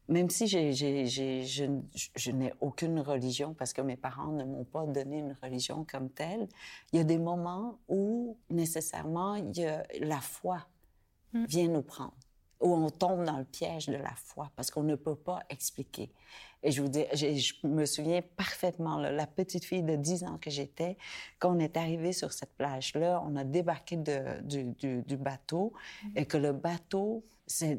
même si je, n'ai aucune religion parce que mes parents ne m'ont pas donné une religion comme telle, il y a des moments où nécessairement la foi mm. vient nous prendre, où on tombe dans le piège de la foi parce qu'on ne peut pas expliquer. Et je vous dis, je, me souviens parfaitement, la petite fille de 10 ans que j'étais, quand on est arrivé sur cette plage-là, on a débarqué du, bateau mm. et que le bateau, c'est,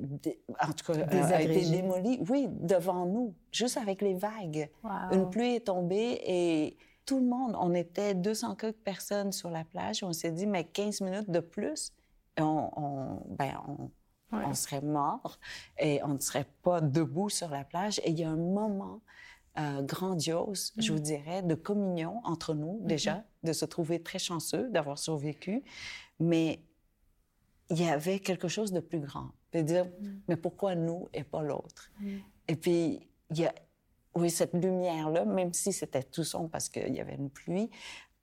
en tout cas, a été démoli, oui, devant nous, juste avec les vagues. Une pluie est tombée et tout le monde, on était 200 quelques personnes sur la plage, on s'est dit, mais 15 minutes de plus, on, on, ben, on on serait mort et on ne serait pas debout sur la plage. Et il y a un moment euh, grandiose, je vous mm. dirais, de communion entre nous déjà, de se trouver très chanceux d'avoir survécu, mais il y avait quelque chose de plus grand, de dire, mm. mais pourquoi nous et pas l'autre? Mm. Et puis, il y a, oui, cette lumière-là, même si c'était tout sombre parce qu'il y avait une pluie,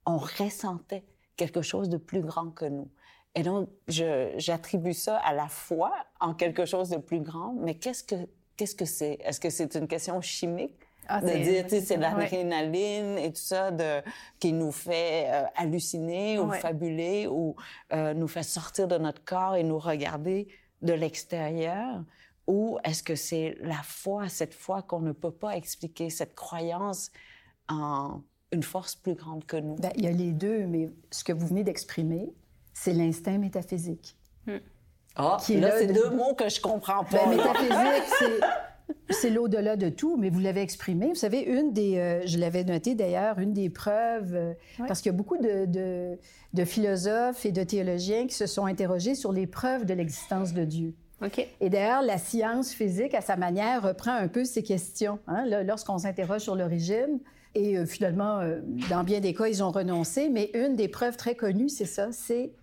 on ressentait quelque chose de plus grand que nous. Et donc, j'attribue ça à la foi en quelque chose de plus grand. Mais qu'est-ce que qu'est-ce que c'est? Est-ce que c'est une question chimique? Ah, de dire, tu sais, c'est l'adrénaline et tout ça de, qui nous fait euh, halluciner ou fabuler ou euh, nous fait sortir de notre corps et nous regarder de l'extérieur? Ou est-ce que c'est la foi, cette foi qu'on ne peut pas expliquer, cette croyance en une force plus grande que nous? Bien, il y a les deux, mais ce que vous venez d'exprimer, c'est l'instinct métaphysique. Hmm. Ah, là, c'est deux mots que je comprends pas. Ben, métaphysique, c'est l'au-delà de tout, mais vous l'avez exprimé. Vous savez, une des, euh, je l'avais noté d'ailleurs, une des preuves, euh, parce qu'il y a beaucoup de, de, philosophes et de théologiens qui se sont interrogés sur les preuves de l'existence de Dieu. OK. Et d'ailleurs, la science physique, à sa manière, reprend un peu ces questions. Hein, lorsqu'on s'interroge sur l'origine, et euh, finalement, dans bien des cas, ils ont renoncé, mais une des preuves très connues, c'est ça, c'est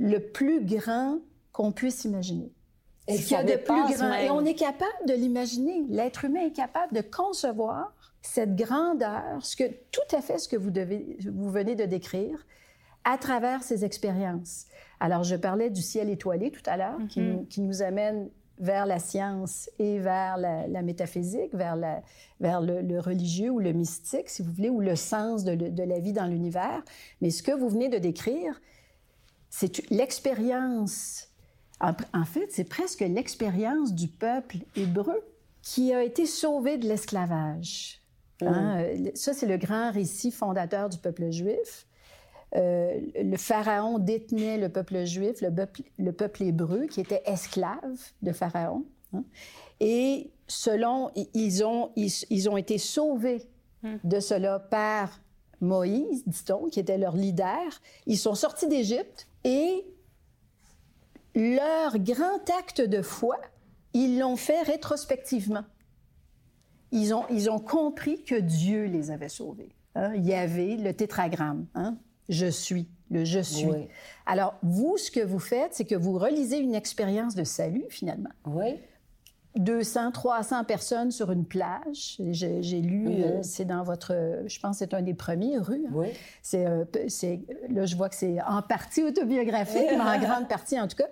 le plus grand qu'on puisse imaginer. Et qu'il y a de plus grand. Et on est capable de l'imaginer. L'être humain est capable de concevoir cette grandeur, ce que, tout à fait ce que vous, devez, vous venez de décrire, à travers ces expériences. Alors, je parlais du ciel étoilé tout à l'heure, qui, mm-hmm. nous amène vers la science et vers la, métaphysique, vers, la, vers le, religieux ou le mystique, si vous voulez, ou le sens de, de la vie dans l'univers. Mais ce que vous venez de décrire, c'est l'expérience, en, fait, c'est presque l'expérience du peuple hébreu qui a été sauvé de l'esclavage. Hein. Euh, ça, c'est le grand récit fondateur du peuple juif. Euh, le pharaon détenait le peuple juif, le peuple, le peuple hébreu, qui était esclave de pharaon. Hein. Et selon, ils ont, ils, ont été sauvés hmm. de cela par Moïse, dit-on, qui était leur leader. Ils sont sortis d'Égypte et leur grand acte de foi, ils l'ont fait rétrospectivement. Ils ont, ils ont compris que Dieu les avait sauvés. Hein? Il y avait le tétragramme, hein? je suis, le je suis. Alors, vous, ce que vous faites, c'est que vous relisez une expérience de salut, finalement. Oui. 200, 300 personnes sur une plage. J'ai lu, euh, c'est dans votre, je pense que c'est un des premiers, Rue. Hein. Oui. Euh, c'est, là, je vois que c'est en partie autobiographique, mais en grande partie en tout cas.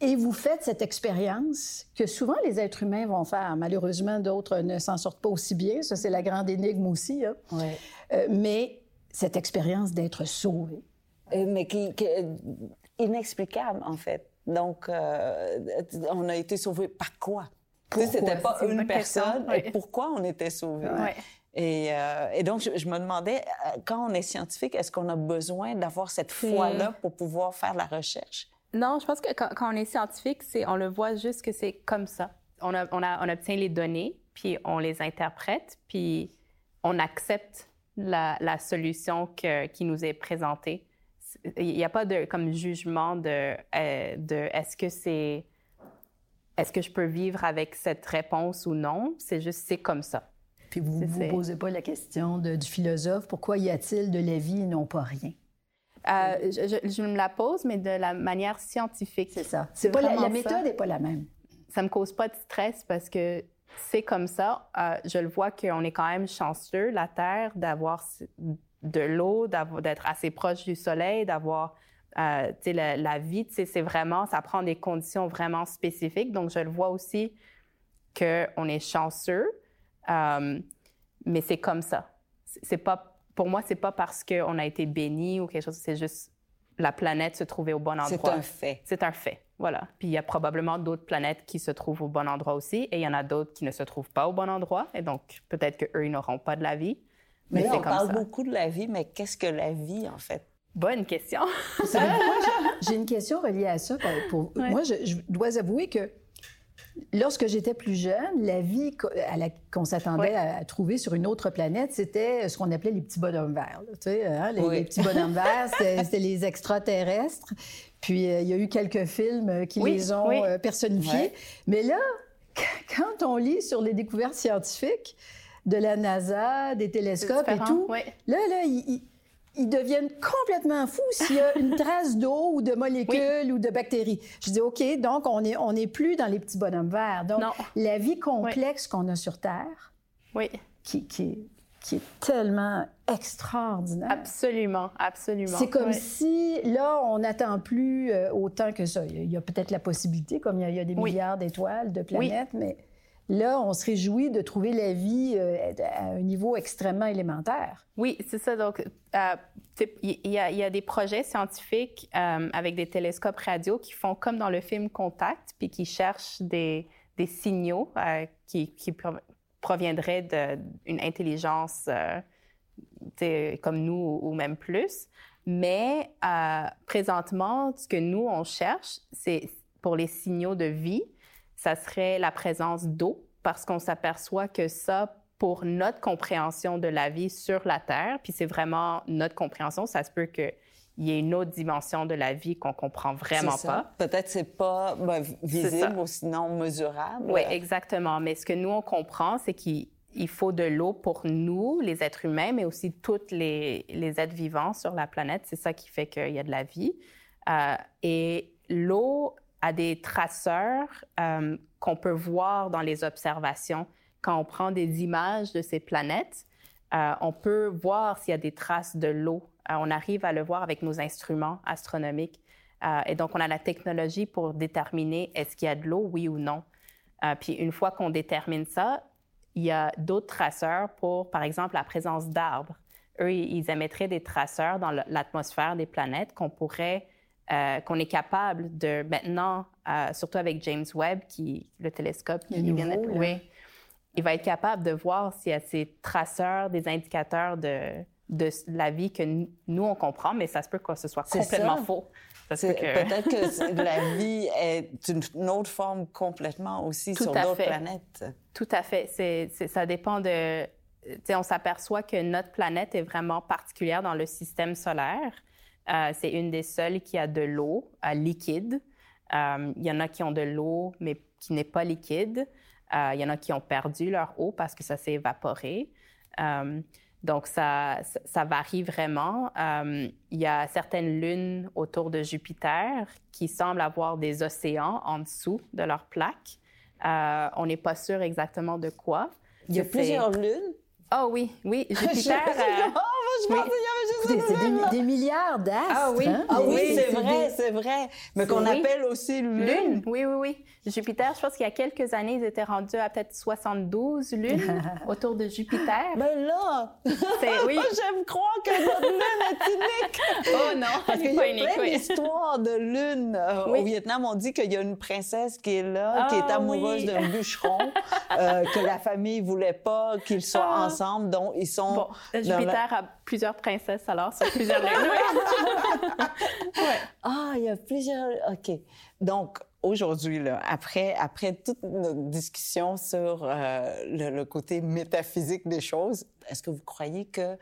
Et vous faites cette expérience que souvent les êtres humains vont faire. Malheureusement, d'autres ne s'en sortent pas aussi bien. Ça, c'est la grande énigme aussi. Hein. Oui. Euh, mais cette expérience d'être sauvé. mais qui, qui est inexplicable, en fait. Donc, euh, on a été sauvés par quoi? C'était pas une personne. Et pourquoi on était sauvés? Et, euh, et, donc, je, me demandais, euh, quand on est scientifique, est-ce qu'on a besoin d'avoir cette foi-là pour pouvoir faire la recherche? Non, je pense que quand, on est scientifique, c'est, on le voit juste que c'est comme ça. On, a, on, a, on, obtient les données, puis on les interprète, puis on accepte la, la solution que, qui nous est présentée il n'y a pas de comme jugement de, euh, de est-ce que c'est est-ce que je peux vivre avec cette réponse ou non? C'est juste, c'est comme ça. Puis vous ne vous posez pas la question de, du philosophe, pourquoi y a-t-il de la vie et non pas rien? Euh, je, me la pose, mais de la manière scientifique. C'est ça. C'est pas la, méthode n'est pas la même. Ça me cause pas de stress parce que c'est comme ça. Euh, je le vois qu'on est quand même chanceux, la Terre, d'avoir de l'eau, d'être assez proche du Soleil, d'avoir euh, la, la, vie. C'est vraiment, ça prend des conditions vraiment spécifiques. Donc, je le vois aussi qu'on est chanceux, euh, mais c'est comme ça. C'est pas pour moi, c'est pas parce qu'on a été béni ou quelque chose, c'est juste la planète se trouvait au bon endroit. C'est un fait. C'est un fait, voilà. Puis il y a probablement d'autres planètes qui se trouvent au bon endroit aussi, et il y en a d'autres qui ne se trouvent pas au bon endroit, et donc peut-être qu'eux, ils n'auront pas de la vie. Mais, mais là, on parle beaucoup de la vie, mais qu'est-ce que la vie, en fait? Bonne question. J'ai une question reliée à ça. Pour, Moi, je, dois avouer que Lorsque j'étais plus jeune, la vie qu'on s'attendait à trouver sur une autre planète, c'était ce qu'on appelait les petits bonhommes verts. tu sais, hein, les, petits bonhommes verts, c'était les extraterrestres. Puis euh, il y a eu quelques films euh, qui les ont euh, personnifiés. Mais là, quand on lit sur les découvertes scientifiques de la NASA, des télescopes et tout, là, là, il ils deviennent complètement fous s'il y a une trace d'eau ou de molécules ou de bactéries. Je dis, OK, donc on n'est on est plus dans les petits bonhommes verts. Donc, la vie complexe qu'on a sur Terre, oui. qui, qui, qui, est tellement extraordinaire. Absolument, absolument. C'est comme si, là, on n'attend plus euh, autant que ça. Il y a, peut-être la possibilité, comme il y a, des milliards d'étoiles, de planètes, mais Là, on se réjouit de trouver la vie euh, à un niveau extrêmement élémentaire. Oui, c'est ça. Donc, euh, il y, a des projets scientifiques euh, avec des télescopes radio qui font comme dans le film Contact, puis qui cherchent des, signaux qui, proviendraient d'une intelligence comme nous ou même plus. Mais présentement, ce que nous, on cherche, c'est pour les signaux de vie, ça serait la présence d'eau, parce qu'on s'aperçoit que ça, pour notre compréhension de la vie sur la Terre, puis c'est vraiment notre compréhension, ça se peut qu'il y ait une autre dimension de la vie qu'on comprend vraiment pas. Peut-être c'est pas ben, visible ou sinon mesurable. Oui, exactement. Mais ce que nous on comprend, c'est qu'il faut de l'eau pour nous, les êtres humains, mais aussi tous les, les, êtres vivants sur la planète. C'est ça qui fait qu'il y a de la vie. Euh, et l'eau à des traceurs euh, qu'on peut voir dans les observations. Quand on prend des images de ces planètes, euh, on peut voir s'il y a des traces de l'eau. Euh, on arrive à le voir avec nos instruments astronomiques. et donc, on a la technologie pour déterminer est-ce qu'il y a de l'eau, oui ou non. puis, une fois qu'on détermine ça, il y a d'autres traceurs pour, par exemple, la présence d'arbres. Eux, ils émettraient des traceurs dans l'atmosphère des planètes qu'on pourrait euh, qu'on est capable de maintenant, euh, surtout avec James Webb, qui le télescope qui vient d'être oui, il va être capable de voir s'il y a ces traceurs, des indicateurs de, de la vie que nous, on comprend, mais ça se peut que ce soit complètement faux. Peut-être que la vie est une autre forme complètement aussi sur d'autres planètes. Tout à fait. C'est, ça dépend de... on s'aperçoit que notre planète est vraiment particulière dans le système solaire. Euh, c'est une des seules qui a de l'eau euh, liquide. Euh, il y en a qui ont de l'eau, mais qui n'est pas liquide. Il y en a qui ont perdu leur eau parce que ça s'est évaporé. donc, ça, ça, varie vraiment. il y a certaines lunes autour de Jupiter qui semblent avoir des océans en dessous de leur plaque. on n'est pas sûr exactement de quoi. Il y a plusieurs lunes? Oh oui, oui. Jupiter. je pense qu'il y avait juste C'est des, milliards d'astres. Ah oui, hein? ah, oui, c'est vrai, c'est vrai. Mais qu'on appelle aussi lune. lune. Oui, oui, oui. Jupiter, je pense qu'il y a quelques années, ils étaient rendus à peut-être 72 lunes autour de Jupiter. Mais là, oui. j'aime croire que notre lune est unique. Oh non, Parce qu'il y a plein d'histoires de lune. Euh, au Vietnam, on dit qu'il y a une princesse qui est là, qui est ah amoureuse d'un bûcheron, euh, que la famille voulait pas qu'ils soient ah. Ensemble, donc ils sont... Bon, Jupiter a plusieurs princesses alors sur plusieurs ouais. Ah, il y a plusieurs... OK. Donc, aujourd'hui, après, après toute notre discussion sur euh, le, côté métaphysique des choses, est-ce que vous croyez que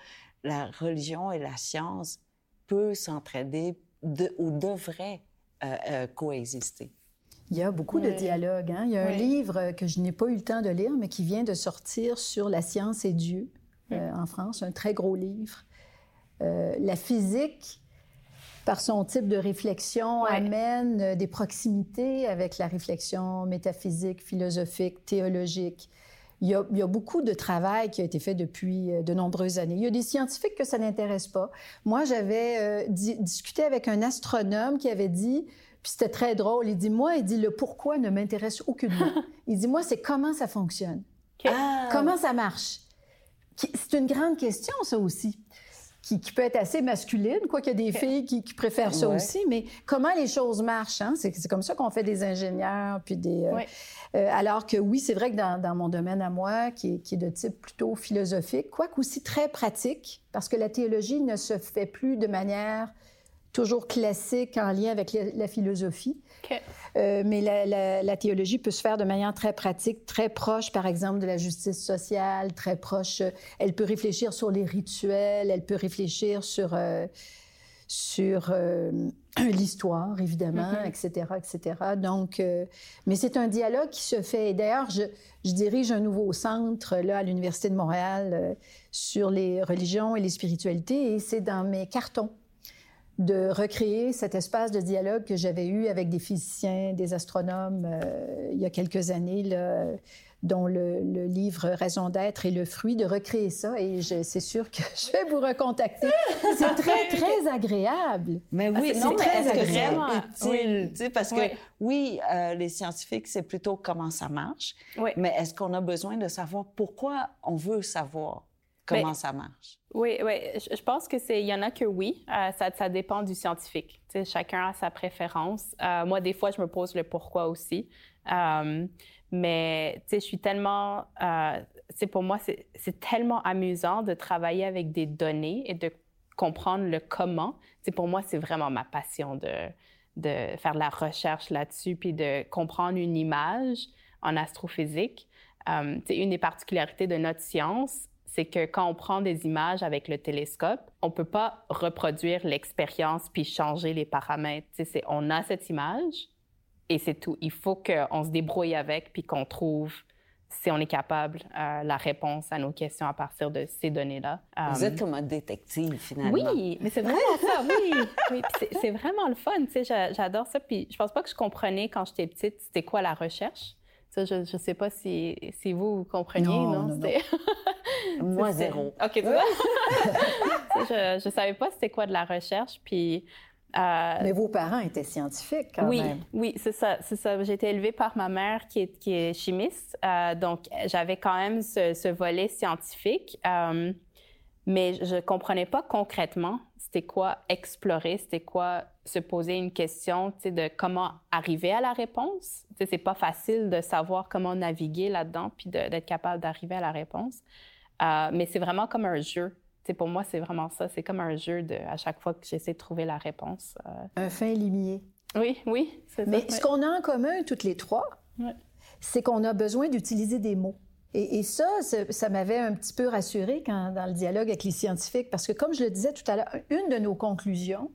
la religion et la science peuvent s'entraider ou devraient euh, euh, coexister? Il y a beaucoup de dialogues. Hein. Il y a un livre que je n'ai pas eu le temps de lire, mais qui vient de sortir sur la science et Dieu euh, en France, un très gros livre. Euh, la physique, par son type de réflexion, amène euh, des proximités avec la réflexion métaphysique, philosophique, théologique. Il y, a, il y, a, beaucoup de travail qui a été fait depuis de nombreuses années. Il y a des scientifiques que ça n'intéresse pas. Moi, j'avais discuté avec un astronome qui avait dit puis c'était très drôle. Il dit, moi, il dit, le pourquoi ne m'intéresse aucunement. il dit, moi, c'est comment ça fonctionne. Ah. Comment ça marche? C'est une grande question, ça aussi. Qui, peut être assez masculine, quoi qu'il y a des filles qui, préfèrent ça aussi, mais comment les choses marchent, hein? c'est comme ça qu'on fait des ingénieurs, puis des... Euh, euh, alors que oui, c'est vrai que dans, mon domaine à moi, qui est, qui est de type plutôt philosophique, quoique aussi très pratique, parce que la théologie ne se fait plus de manière toujours classique en lien avec la, philosophie. Euh, mais la, théologie peut se faire de manière très pratique, très proche, par exemple, de la justice sociale, très proche. Euh, elle peut réfléchir sur les rituels, elle peut réfléchir sur, euh, sur l'histoire, évidemment, etc., mm-hmm. etc. Donc, mais c'est un dialogue qui se fait. D'ailleurs, je, je, dirige un nouveau centre là à l'Université de Montréal sur les religions et les spiritualités, et c'est dans mes cartons de recréer cet espace de dialogue que j'avais eu avec des physiciens, des astronomes euh, il y a quelques années, là, dont le, livre Raison d'être est le fruit, de recréer ça. Et c'est sûr que je vais vous recontacter. C'est très, très agréable. Mais oui, ah, c'est très agréable. utile, parce que oui, euh, les scientifiques, c'est plutôt comment ça marche. Mais est-ce qu'on a besoin de savoir pourquoi on veut savoir? Comment ça marche. Oui, oui. Je pense que c'est. Il y en a que oui. Euh, ça, ça, dépend du scientifique. sais, chacun a sa préférence. Euh, moi, des fois, je me pose le pourquoi aussi. Euh, mais je suis tellement. c'est pour moi, c'est tellement amusant de travailler avec des données et de comprendre le comment. C'est pour moi, c'est vraiment ma passion de, de faire de la recherche là-dessus puis de comprendre une image en astrophysique. c'est une des particularités de notre science, c'est que quand on prend des images avec le télescope, on peut pas reproduire l'expérience puis changer les paramètres. C'est, on a cette image et c'est tout. Il faut qu'on se débrouille avec puis qu'on trouve si on est capable euh, la réponse à nos questions à partir de ces données-là. Vous êtes euh, comme un détective finalement. Oui, mais c'est vraiment ça. Oui, c'est, vraiment le fun. j'adore ça. Puis je pense pas que je comprenais quand j'étais petite c'était quoi la recherche. Ça, je ne sais pas si, si vous, vous compreniez, non? non, Moi, zéro. OK, tu vois? je ne savais pas c'était quoi de la recherche, puis... Euh, Mais vos parents étaient scientifiques, quand oui, même. Oui, c'est ça, c'est ça. J'ai été élevée par ma mère qui est, qui est chimiste, euh, donc j'avais quand même ce, ce volet scientifique, euh, mais je comprenais pas concrètement c'était quoi explorer, c'était quoi se poser une question, de comment arriver à la réponse. Tu sais, c'est pas facile de savoir comment naviguer là-dedans puis d'être capable d'arriver à la réponse. Euh, mais c'est vraiment comme un jeu. Tu pour moi, c'est vraiment ça. C'est comme un jeu de, à chaque fois que j'essaie de trouver la réponse. Euh. Un fin limier. Oui, oui, c'est ça. Mais ce qu'on a en commun, toutes les trois, c'est qu'on a besoin d'utiliser des mots. Et, ça, ça m'avait un petit peu rassuré quand, dans le dialogue avec les scientifiques, parce que comme je le disais tout à l'heure, une de nos conclusions,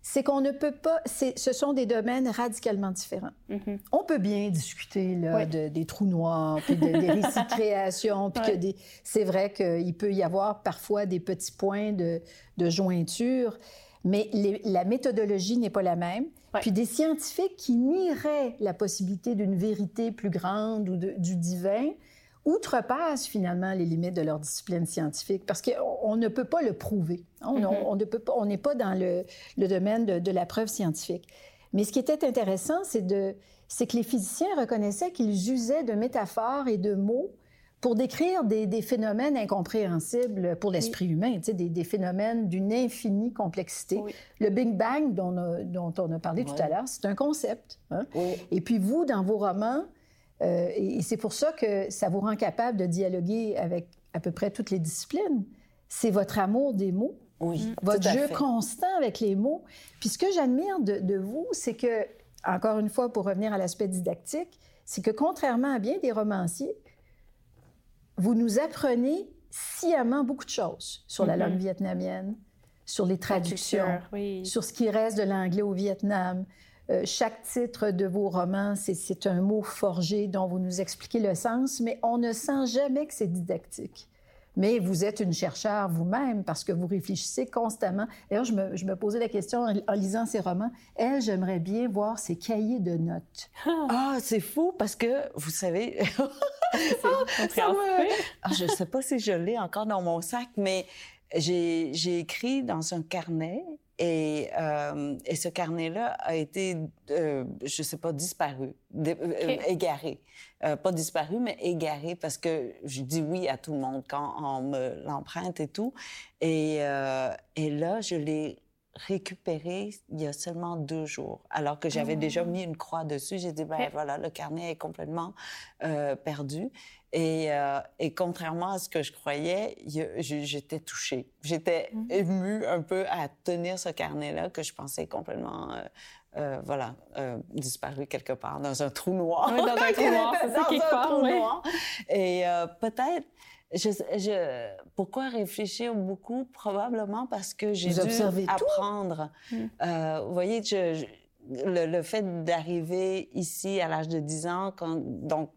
c'est qu'on ne peut pas. Ce sont des domaines radicalement différents. Mm-hmm. On peut bien discuter là, des trous noirs, puis des récits de création, puis que c'est vrai qu'il peut y avoir parfois des petits points de, de jointure, mais la méthodologie n'est pas la même. Puis des scientifiques qui nieraient la possibilité d'une vérité plus grande ou du divin outrepassent finalement les limites de leur discipline scientifique parce qu'on ne peut pas le prouver. On, mm-hmm. ne peut pas, on n'est pas dans le, domaine de, la preuve scientifique. Mais ce qui était intéressant, c'est que les physiciens reconnaissaient qu'ils usaient de métaphores et de mots pour décrire des, phénomènes incompréhensibles pour l'esprit humain, tu sais, des, phénomènes d'une infinie complexité. Le Big Bang dont, on a parlé tout à l'heure, c'est un concept. Hein. Et puis vous, dans vos romans, euh, et, c'est pour ça que ça vous rend capable de dialoguer avec à peu près toutes les disciplines. C'est votre amour des mots, oui, mm. votre jeu constant avec les mots. Puis ce que j'admire de, vous, c'est que, encore une fois, pour revenir à l'aspect didactique, c'est que contrairement à bien des romanciers, vous nous apprenez sciemment beaucoup de choses sur la langue mm-hmm. vietnamienne, sur les traductions, sur ce qui reste de l'anglais au Vietnam, euh, chaque titre de vos romans, c'est un mot forgé dont vous nous expliquez le sens, mais on ne sent jamais que c'est didactique. Mais vous êtes une chercheure vous-même parce que vous réfléchissez constamment. D'ailleurs, je me, je me, posais la question en, lisant ces romans. Elle, j'aimerais bien voir ses cahiers de notes. Ah, c'est fou parce que, vous savez... c'est ah, je ne sais pas si je l'ai encore dans mon sac, mais j'ai écrit dans un carnet et, euh, et ce carnet-là a été, euh, je sais pas, disparu, euh, égaré. Euh, pas disparu, mais égaré parce que je dis oui à tout le monde quand on me l'emprunte et tout. Et, et là, je l'ai récupéré il y a seulement deux jours, alors que j'avais déjà oh. mis une croix dessus. J'ai dit, ben voilà, le carnet est complètement euh, perdu. Et, euh, et, contrairement à ce que je croyais, j'étais touchée. J'étais mm. émue un peu à tenir ce carnet-là que je pensais complètement... Euh, voilà, disparu quelque part dans un trou noir. Oui, dans un trou noir, c'est quelque part, oui. Noir. Et peut-être, je, je, pourquoi réfléchir beaucoup? Probablement parce que j'ai dû apprendre. Mm. Euh, vous voyez, je, le, le, fait d'arriver ici à l'âge de 10 ans, quand, donc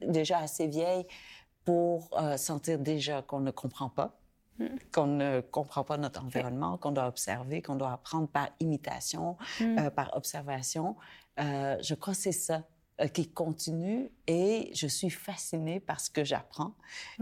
déjà assez vieille, pour euh, sentir déjà qu'on ne comprend pas, mm. qu'on ne comprend pas notre environnement, qu'on doit observer, qu'on doit apprendre par imitation, mm. euh, par observation. Euh, je crois que c'est ça qui continue et je suis fascinée par ce que j'apprends.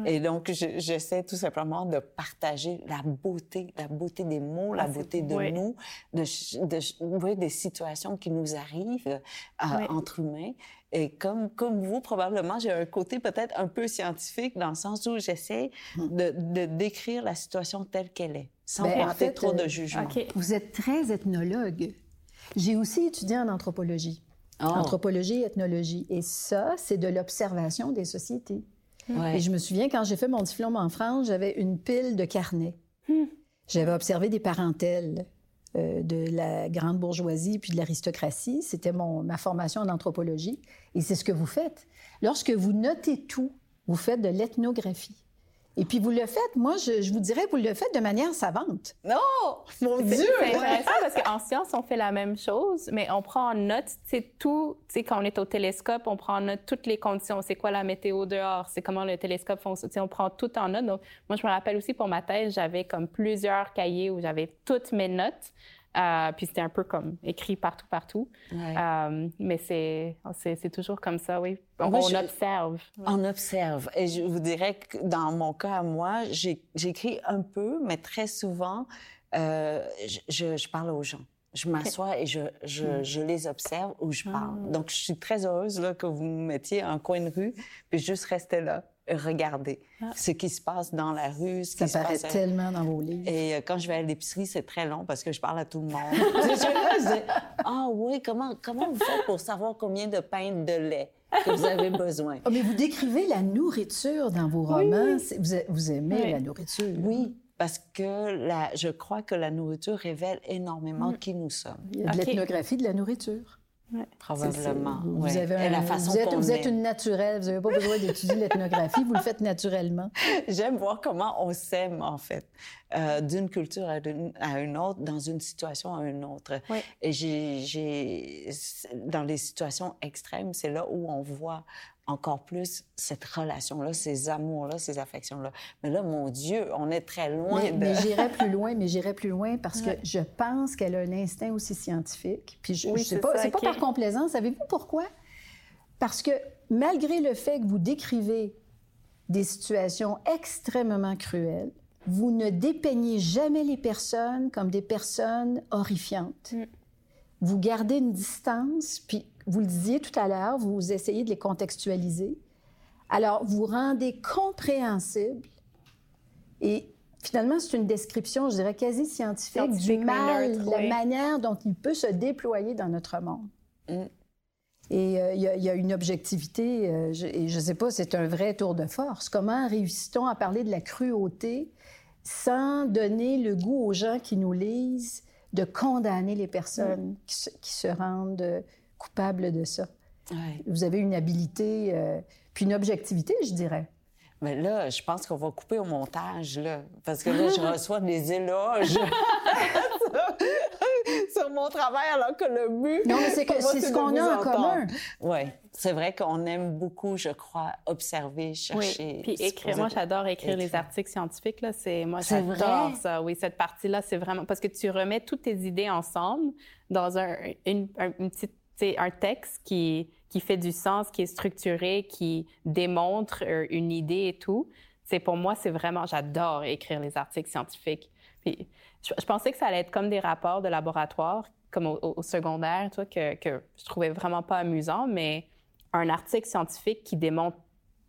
Et donc, j'essaie tout simplement de partager la beauté, la beauté des mots, la ah, beauté de nous, de, de, des situations qui nous arrivent euh, entre humains. Et comme, comme vous, probablement, j'ai un côté peut-être un peu scientifique dans le sens où j'essaie hmm. de, de, décrire la situation telle qu'elle est, sans ben, porter trop de euh, jugement. Vous êtes très ethnologue. J'ai aussi étudié en anthropologie. Oh. Anthropologie et ethnologie. Et ça, c'est de l'observation des sociétés. Et je me souviens, quand j'ai fait mon diplôme en France, j'avais une pile de carnets. Hmm. J'avais observé des parentèles euh, de la grande bourgeoisie puis de l'aristocratie. C'était ma formation en anthropologie. Et c'est ce que vous faites. Lorsque vous notez tout, vous faites de l'ethnographie. Et puis vous le faites, moi je, vous dirais, vous le faites de manière savante. Non, mon Dieu! C'est intéressant parce qu'en science, on fait la même chose, mais on prend en note, c'est tout, tu sais, quand on est au télescope, on prend en note toutes les conditions. C'est quoi la météo dehors? C'est comment le télescope fonctionne? on prend tout en note. Donc, moi, je me rappelle aussi pour ma thèse, j'avais comme plusieurs cahiers où j'avais toutes mes notes. Euh, puis c'était un peu comme écrit partout, partout. Euh, mais c'est, c'est, toujours comme ça, oui. On, observe. On observe. Et je vous dirais que dans mon cas à moi, j'écris un peu, mais très souvent, euh, je, je, parle aux gens. Je m'assois et je, je, hmm. je, les observe ou je parle. Ah. Donc, je suis très heureuse là, que vous me mettiez un coin de rue, puis juste rester là regarder ah. ce qui se passe dans la rue. Ce ça qui paraît tellement dans vos livres. Et euh, quand je vais à l'épicerie, c'est très long parce que je parle à tout le monde. je dis, ah oui, comment, comment vous faites pour savoir combien de pintes de lait que vous avez besoin? Oh, mais vous décrivez la nourriture dans vos romans. Vous, vous, aimez la nourriture. Oui. Parce que la, je crois que la nourriture révèle énormément mm. qui nous sommes. Il y a de l'ethnographie de la nourriture. Probablement. Vous, avez la façon vous, êtes, vous êtes, une naturelle. Vous n'avez pas besoin d'étudier l'ethnographie. Vous le faites naturellement. J'aime voir comment on s'aime, en fait, euh, d'une culture à une, à une, autre, dans une situation à une autre. Et j'ai, dans les situations extrêmes, c'est là où on voit encore plus cette relation-là, ces amours-là, ces affections-là. Mais là, mon Dieu, on est très loin mais, Mais j'irai plus loin, mais j'irai plus loin parce que je pense qu'elle a un instinct aussi scientifique. Puis je, oui, sais pas, c'est pas par complaisance. Savez-vous pourquoi? Parce que malgré le fait que vous décrivez des situations extrêmement cruelles, vous ne dépeignez jamais les personnes comme des personnes horrifiantes. Mm. Vous gardez une distance, puis vous le disiez tout à l'heure, vous essayez de les contextualiser. Alors, vous rendez compréhensible et finalement, c'est une description, je dirais, quasi scientifique du mal, la manière dont il peut se déployer dans notre monde. Mm. Et euh, il y, a une objectivité, euh, et je ne sais pas, c'est un vrai tour de force. Comment réussit-on à parler de la cruauté sans donner le goût aux gens qui nous lisent de condamner les personnes mm. qui, se, rendent coupable de ça. Vous avez une habilité, euh, puis une objectivité, je dirais. Mais là, je pense qu'on va couper au montage, là, parce que là, je reçois des éloges. sur mon travail alors que le but. Non, mais c'est que c'est ce qu'on a en commun. Oui, c'est vrai qu'on aime beaucoup, je crois, observer, chercher. Oui. Puis écrire, moi j'adore écrire, les articles scientifiques là. C'est moi j'adore ça. Oui, cette partie-là, c'est vraiment parce que tu remets toutes tes idées ensemble dans un une, une petite un texte qui, qui fait du sens, qui est structuré, qui démontre euh, une idée et tout. C'est pour moi, c'est vraiment, j'adore écrire les articles scientifiques. Puis, je, pensais que ça allait être comme des rapports de laboratoire, comme au, secondaire, toi, que, que je trouvais vraiment pas amusant, mais un article scientifique qui démontre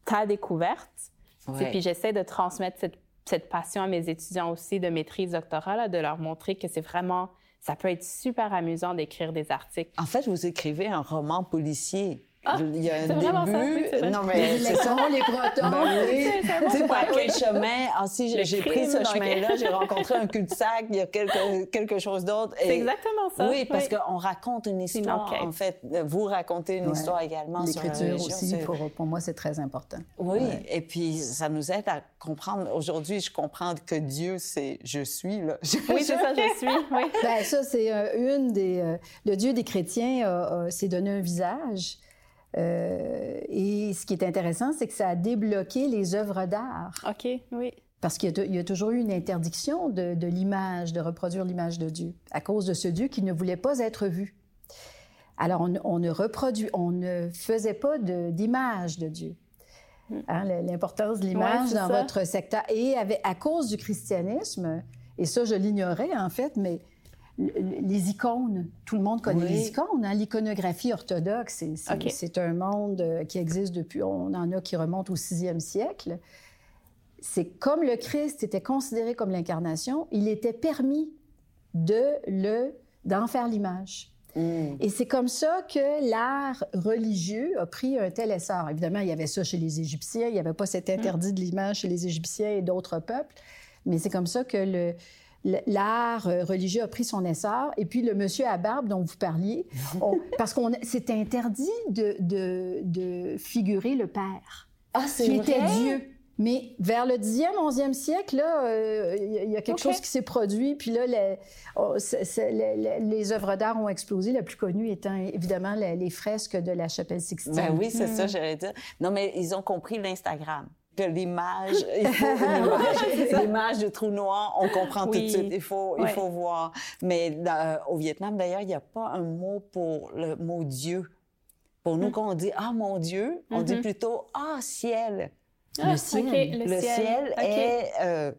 ta découverte. Puis j'essaie de transmettre cette, cette, passion à mes étudiants aussi de maîtrise doctorale, de leur montrer que c'est vraiment ça peut être super amusant d'écrire des articles. En fait, vous écrivez un roman policier. Ah, il y a un début. non, mais c'est ça. les protons. Ben oui. Tu sais, par quel chemin? Ah, si j'ai pris ce chemin-là, j'ai rencontré un cul-de-sac, il y a quelque, quelque chose d'autre. C'est exactement ça. Oui, parce qu'on raconte une histoire, en fait. Vous racontez une histoire également. L'écriture aussi, pour, pour, moi, c'est très important. Oui, et puis ça nous aide à comprendre. Aujourd'hui, je comprends que Dieu, c'est « je suis ». Là. Oui, c'est ça, « je suis ». Oui. Ben, ça, c'est euh, une des... Euh, le Dieu des chrétiens s'est donné un visage. Euh, et ce qui est intéressant, c'est que ça a débloqué les œuvres d'art. OK, oui. Parce qu'il y, a toujours eu une interdiction de, l'image, de reproduire l'image de Dieu, à cause de ce Dieu qui ne voulait pas être vu. Alors, on, ne reproduit, on ne faisait pas d'image de, Dieu. Hmm. Hein, l'importance de l'image dans votre secteur. Et à cause du christianisme, et ça, je l'ignorais en fait, mais les icônes. Tout le monde connaît les icônes. Hein? L'iconographie orthodoxe, c'est un monde euh, qui existe depuis, on en a qui remonte au sixième siècle. C'est comme le Christ était considéré comme l'incarnation, il était permis de le d'en faire l'image. Mm. Et c'est comme ça que l'art religieux a pris un tel essor. Évidemment, il y avait ça chez les Égyptiens, il n'y avait pas cet interdit de l'image chez les Égyptiens et d'autres peuples, mais c'est comme ça que le, l'art euh, religieux a pris son essor. Et puis le monsieur à barbe dont vous parliez, parce qu'on c'est interdit de, de, de, figurer le Père, ah, qui était Dieu. Mais vers le 10e, 11e siècle, là, euh, il y a quelque chose qui s'est produit. Puis là, les, oh, les, œuvres d'art ont explosé. La plus connue étant évidemment les, fresques de la chapelle Sixtine. Ben oui, c'est ça, hmm. j'allais dire. Non, mais ils ont compris l'Instagram que l'image, l'image du trou noir, on comprend tout de suite. Il faut, il faut voir. Mais au Vietnam, d'ailleurs, il n'y a pas un mot pour le mot Dieu. Pour nous, hmm. quand on dit Ah mon Dieu, on dit mm-hmm. plutôt Ah ciel. Ah, le ciel. le, ciel, est euh,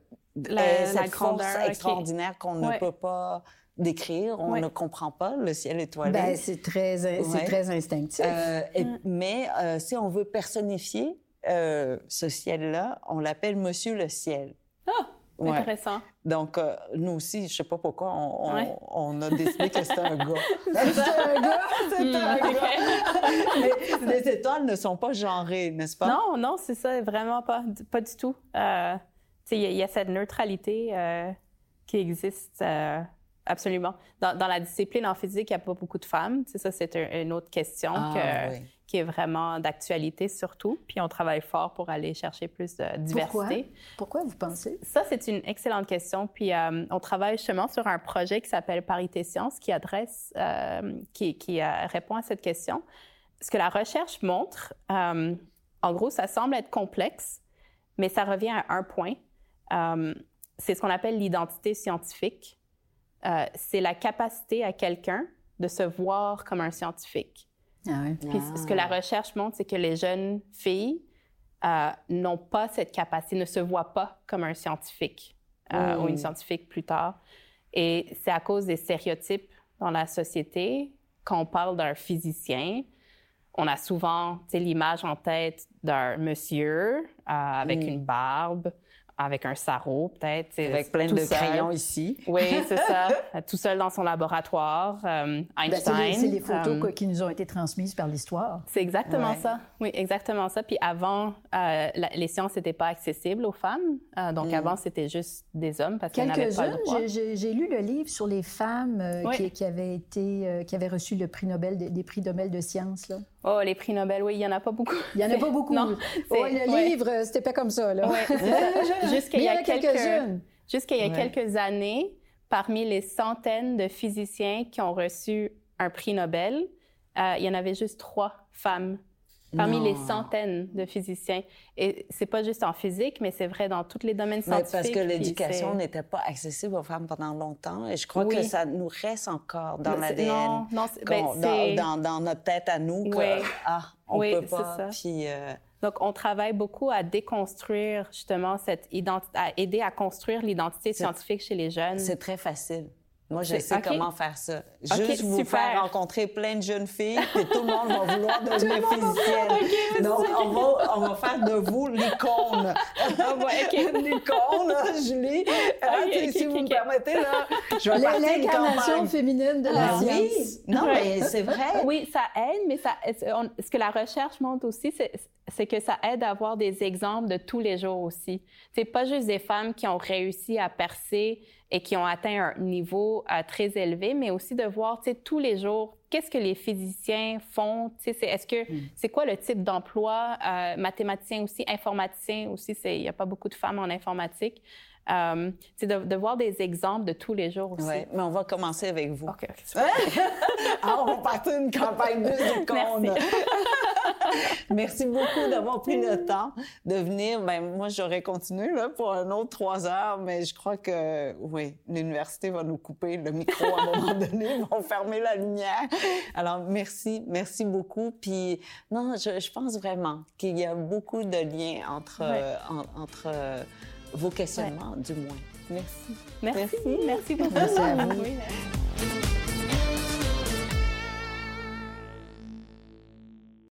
la, cette force extraordinaire qu'on ne peut pas décrire, on ne comprend pas le ciel étoilé. Ben, c'est très, c'est très instinctif. Euh, mm. Mais euh, si on veut personnifier euh, ce ciel-là, on l'appelle Monsieur le ciel. Ah, intéressant. Donc, euh, nous aussi, je sais pas pourquoi, on, a décidé que c'était un gars. c'est un gars! C'est hmm, un gars! les étoiles ne sont pas genrées, n'est-ce pas? Non, non, c'est ça, vraiment pas, pas du tout. Euh, il y, a cette neutralité qui existe absolument. Dans, la discipline en physique, il n'y a pas beaucoup de femmes. ça, c'est une autre question ah, que, qui est vraiment d'actualité surtout. Puis on travaille fort pour aller chercher plus de diversité. Pourquoi, Pourquoi vous pensez? Ça, c'est une excellente question. Puis euh, on travaille justement sur un projet qui s'appelle Parité Sciences qui adresse, euh, qui, qui euh, répond à cette question. Ce que la recherche montre, en gros, ça semble être complexe, mais ça revient à un point. c'est ce qu'on appelle l'identité scientifique. c'est la capacité à quelqu'un de se voir comme un scientifique. Ah Puis ce que la recherche montre, c'est que les jeunes filles euh, n'ont pas cette capacité, ne se voient pas comme un scientifique euh, ou une scientifique plus tard. Et c'est à cause des stéréotypes dans la société. Quand on parle d'un physicien, on a souvent l'image en tête d'un monsieur euh, avec mm. une barbe, avec un sarrau, peut-être. Avec plein de crayons ici. Oui, c'est ça. tout seul dans son laboratoire. Euh, ben, Einstein. c'est les, photos euh, qui nous ont été transmises par l'histoire. C'est exactement ça. Oui, exactement ça. Puis avant, euh, les sciences n'étaient pas accessibles aux femmes. donc mm. avant, c'était juste des hommes parce qu'ils n'avaient pas le droit. J'ai lu le livre sur les femmes qui, avaient été, qui avaient reçu le prix Nobel, des, prix Nobel de sciences. Oh, les prix Nobel, oui, il n'y en a pas beaucoup. Il n'y en a pas beaucoup. non, oh, le livre, c'était pas comme ça. Là. Jusqu'à il y a quelques, jusqu'à il y a quelques années, parmi les centaines de physiciens qui ont reçu un prix Nobel, euh, il y en avait juste trois femmes parmi les centaines de physiciens. Et c'est pas juste en physique, mais c'est vrai dans tous les domaines scientifiques. parce que l'éducation n'était pas accessible aux femmes pendant longtemps. Et je crois que ça nous reste encore dans l'ADN. Non, non, ben, dans, dans, notre tête à nous que, oui. ah, on oui, peut pas. Ça. Puis, euh, donc, on travaille beaucoup à déconstruire justement cette identité, à aider à construire l'identité scientifique chez les jeunes. C'est très facile. Moi, je sais comment faire ça. Juste vous faire rencontrer plein de jeunes filles, et tout le monde va vouloir devenir physicienne. Donc, on va, on va, faire de vous l'icône. Ah, l'icône, Julie. Ah, si vous me permettez, là, je vais L'incarnation féminine de la ah science. Non, mais c'est vrai. Oui, ça aide, mais ça, ce que la recherche montre aussi, c'est que ça aide à avoir des exemples de tous les jours aussi. C'est pas juste des femmes qui ont réussi à percer et qui ont atteint un niveau euh, très élevé, mais aussi de voir, tous les jours, qu'est-ce que les physiciens font, sais, est-ce que, mm. c'est quoi le type d'emploi, euh, mathématicien aussi, informaticien aussi, il n'y a pas beaucoup de femmes en informatique. Euh, de, de, voir des exemples de tous les jours aussi. Oui, mais on va commencer avec vous. OK. ah, on va partir une campagne de Merci. Merci beaucoup d'avoir pris le temps de venir. Ben, moi, j'aurais continué là, pour un autre trois heures, mais je crois que, oui, l'université va nous couper le micro à un moment donné, ils vont fermer la lumière. Alors, merci, merci beaucoup. Puis, non, je, je pense vraiment qu'il y a beaucoup de liens entre, euh, entre vos questionnements, du moins. Merci. Merci. Merci, beaucoup. Merci à vous.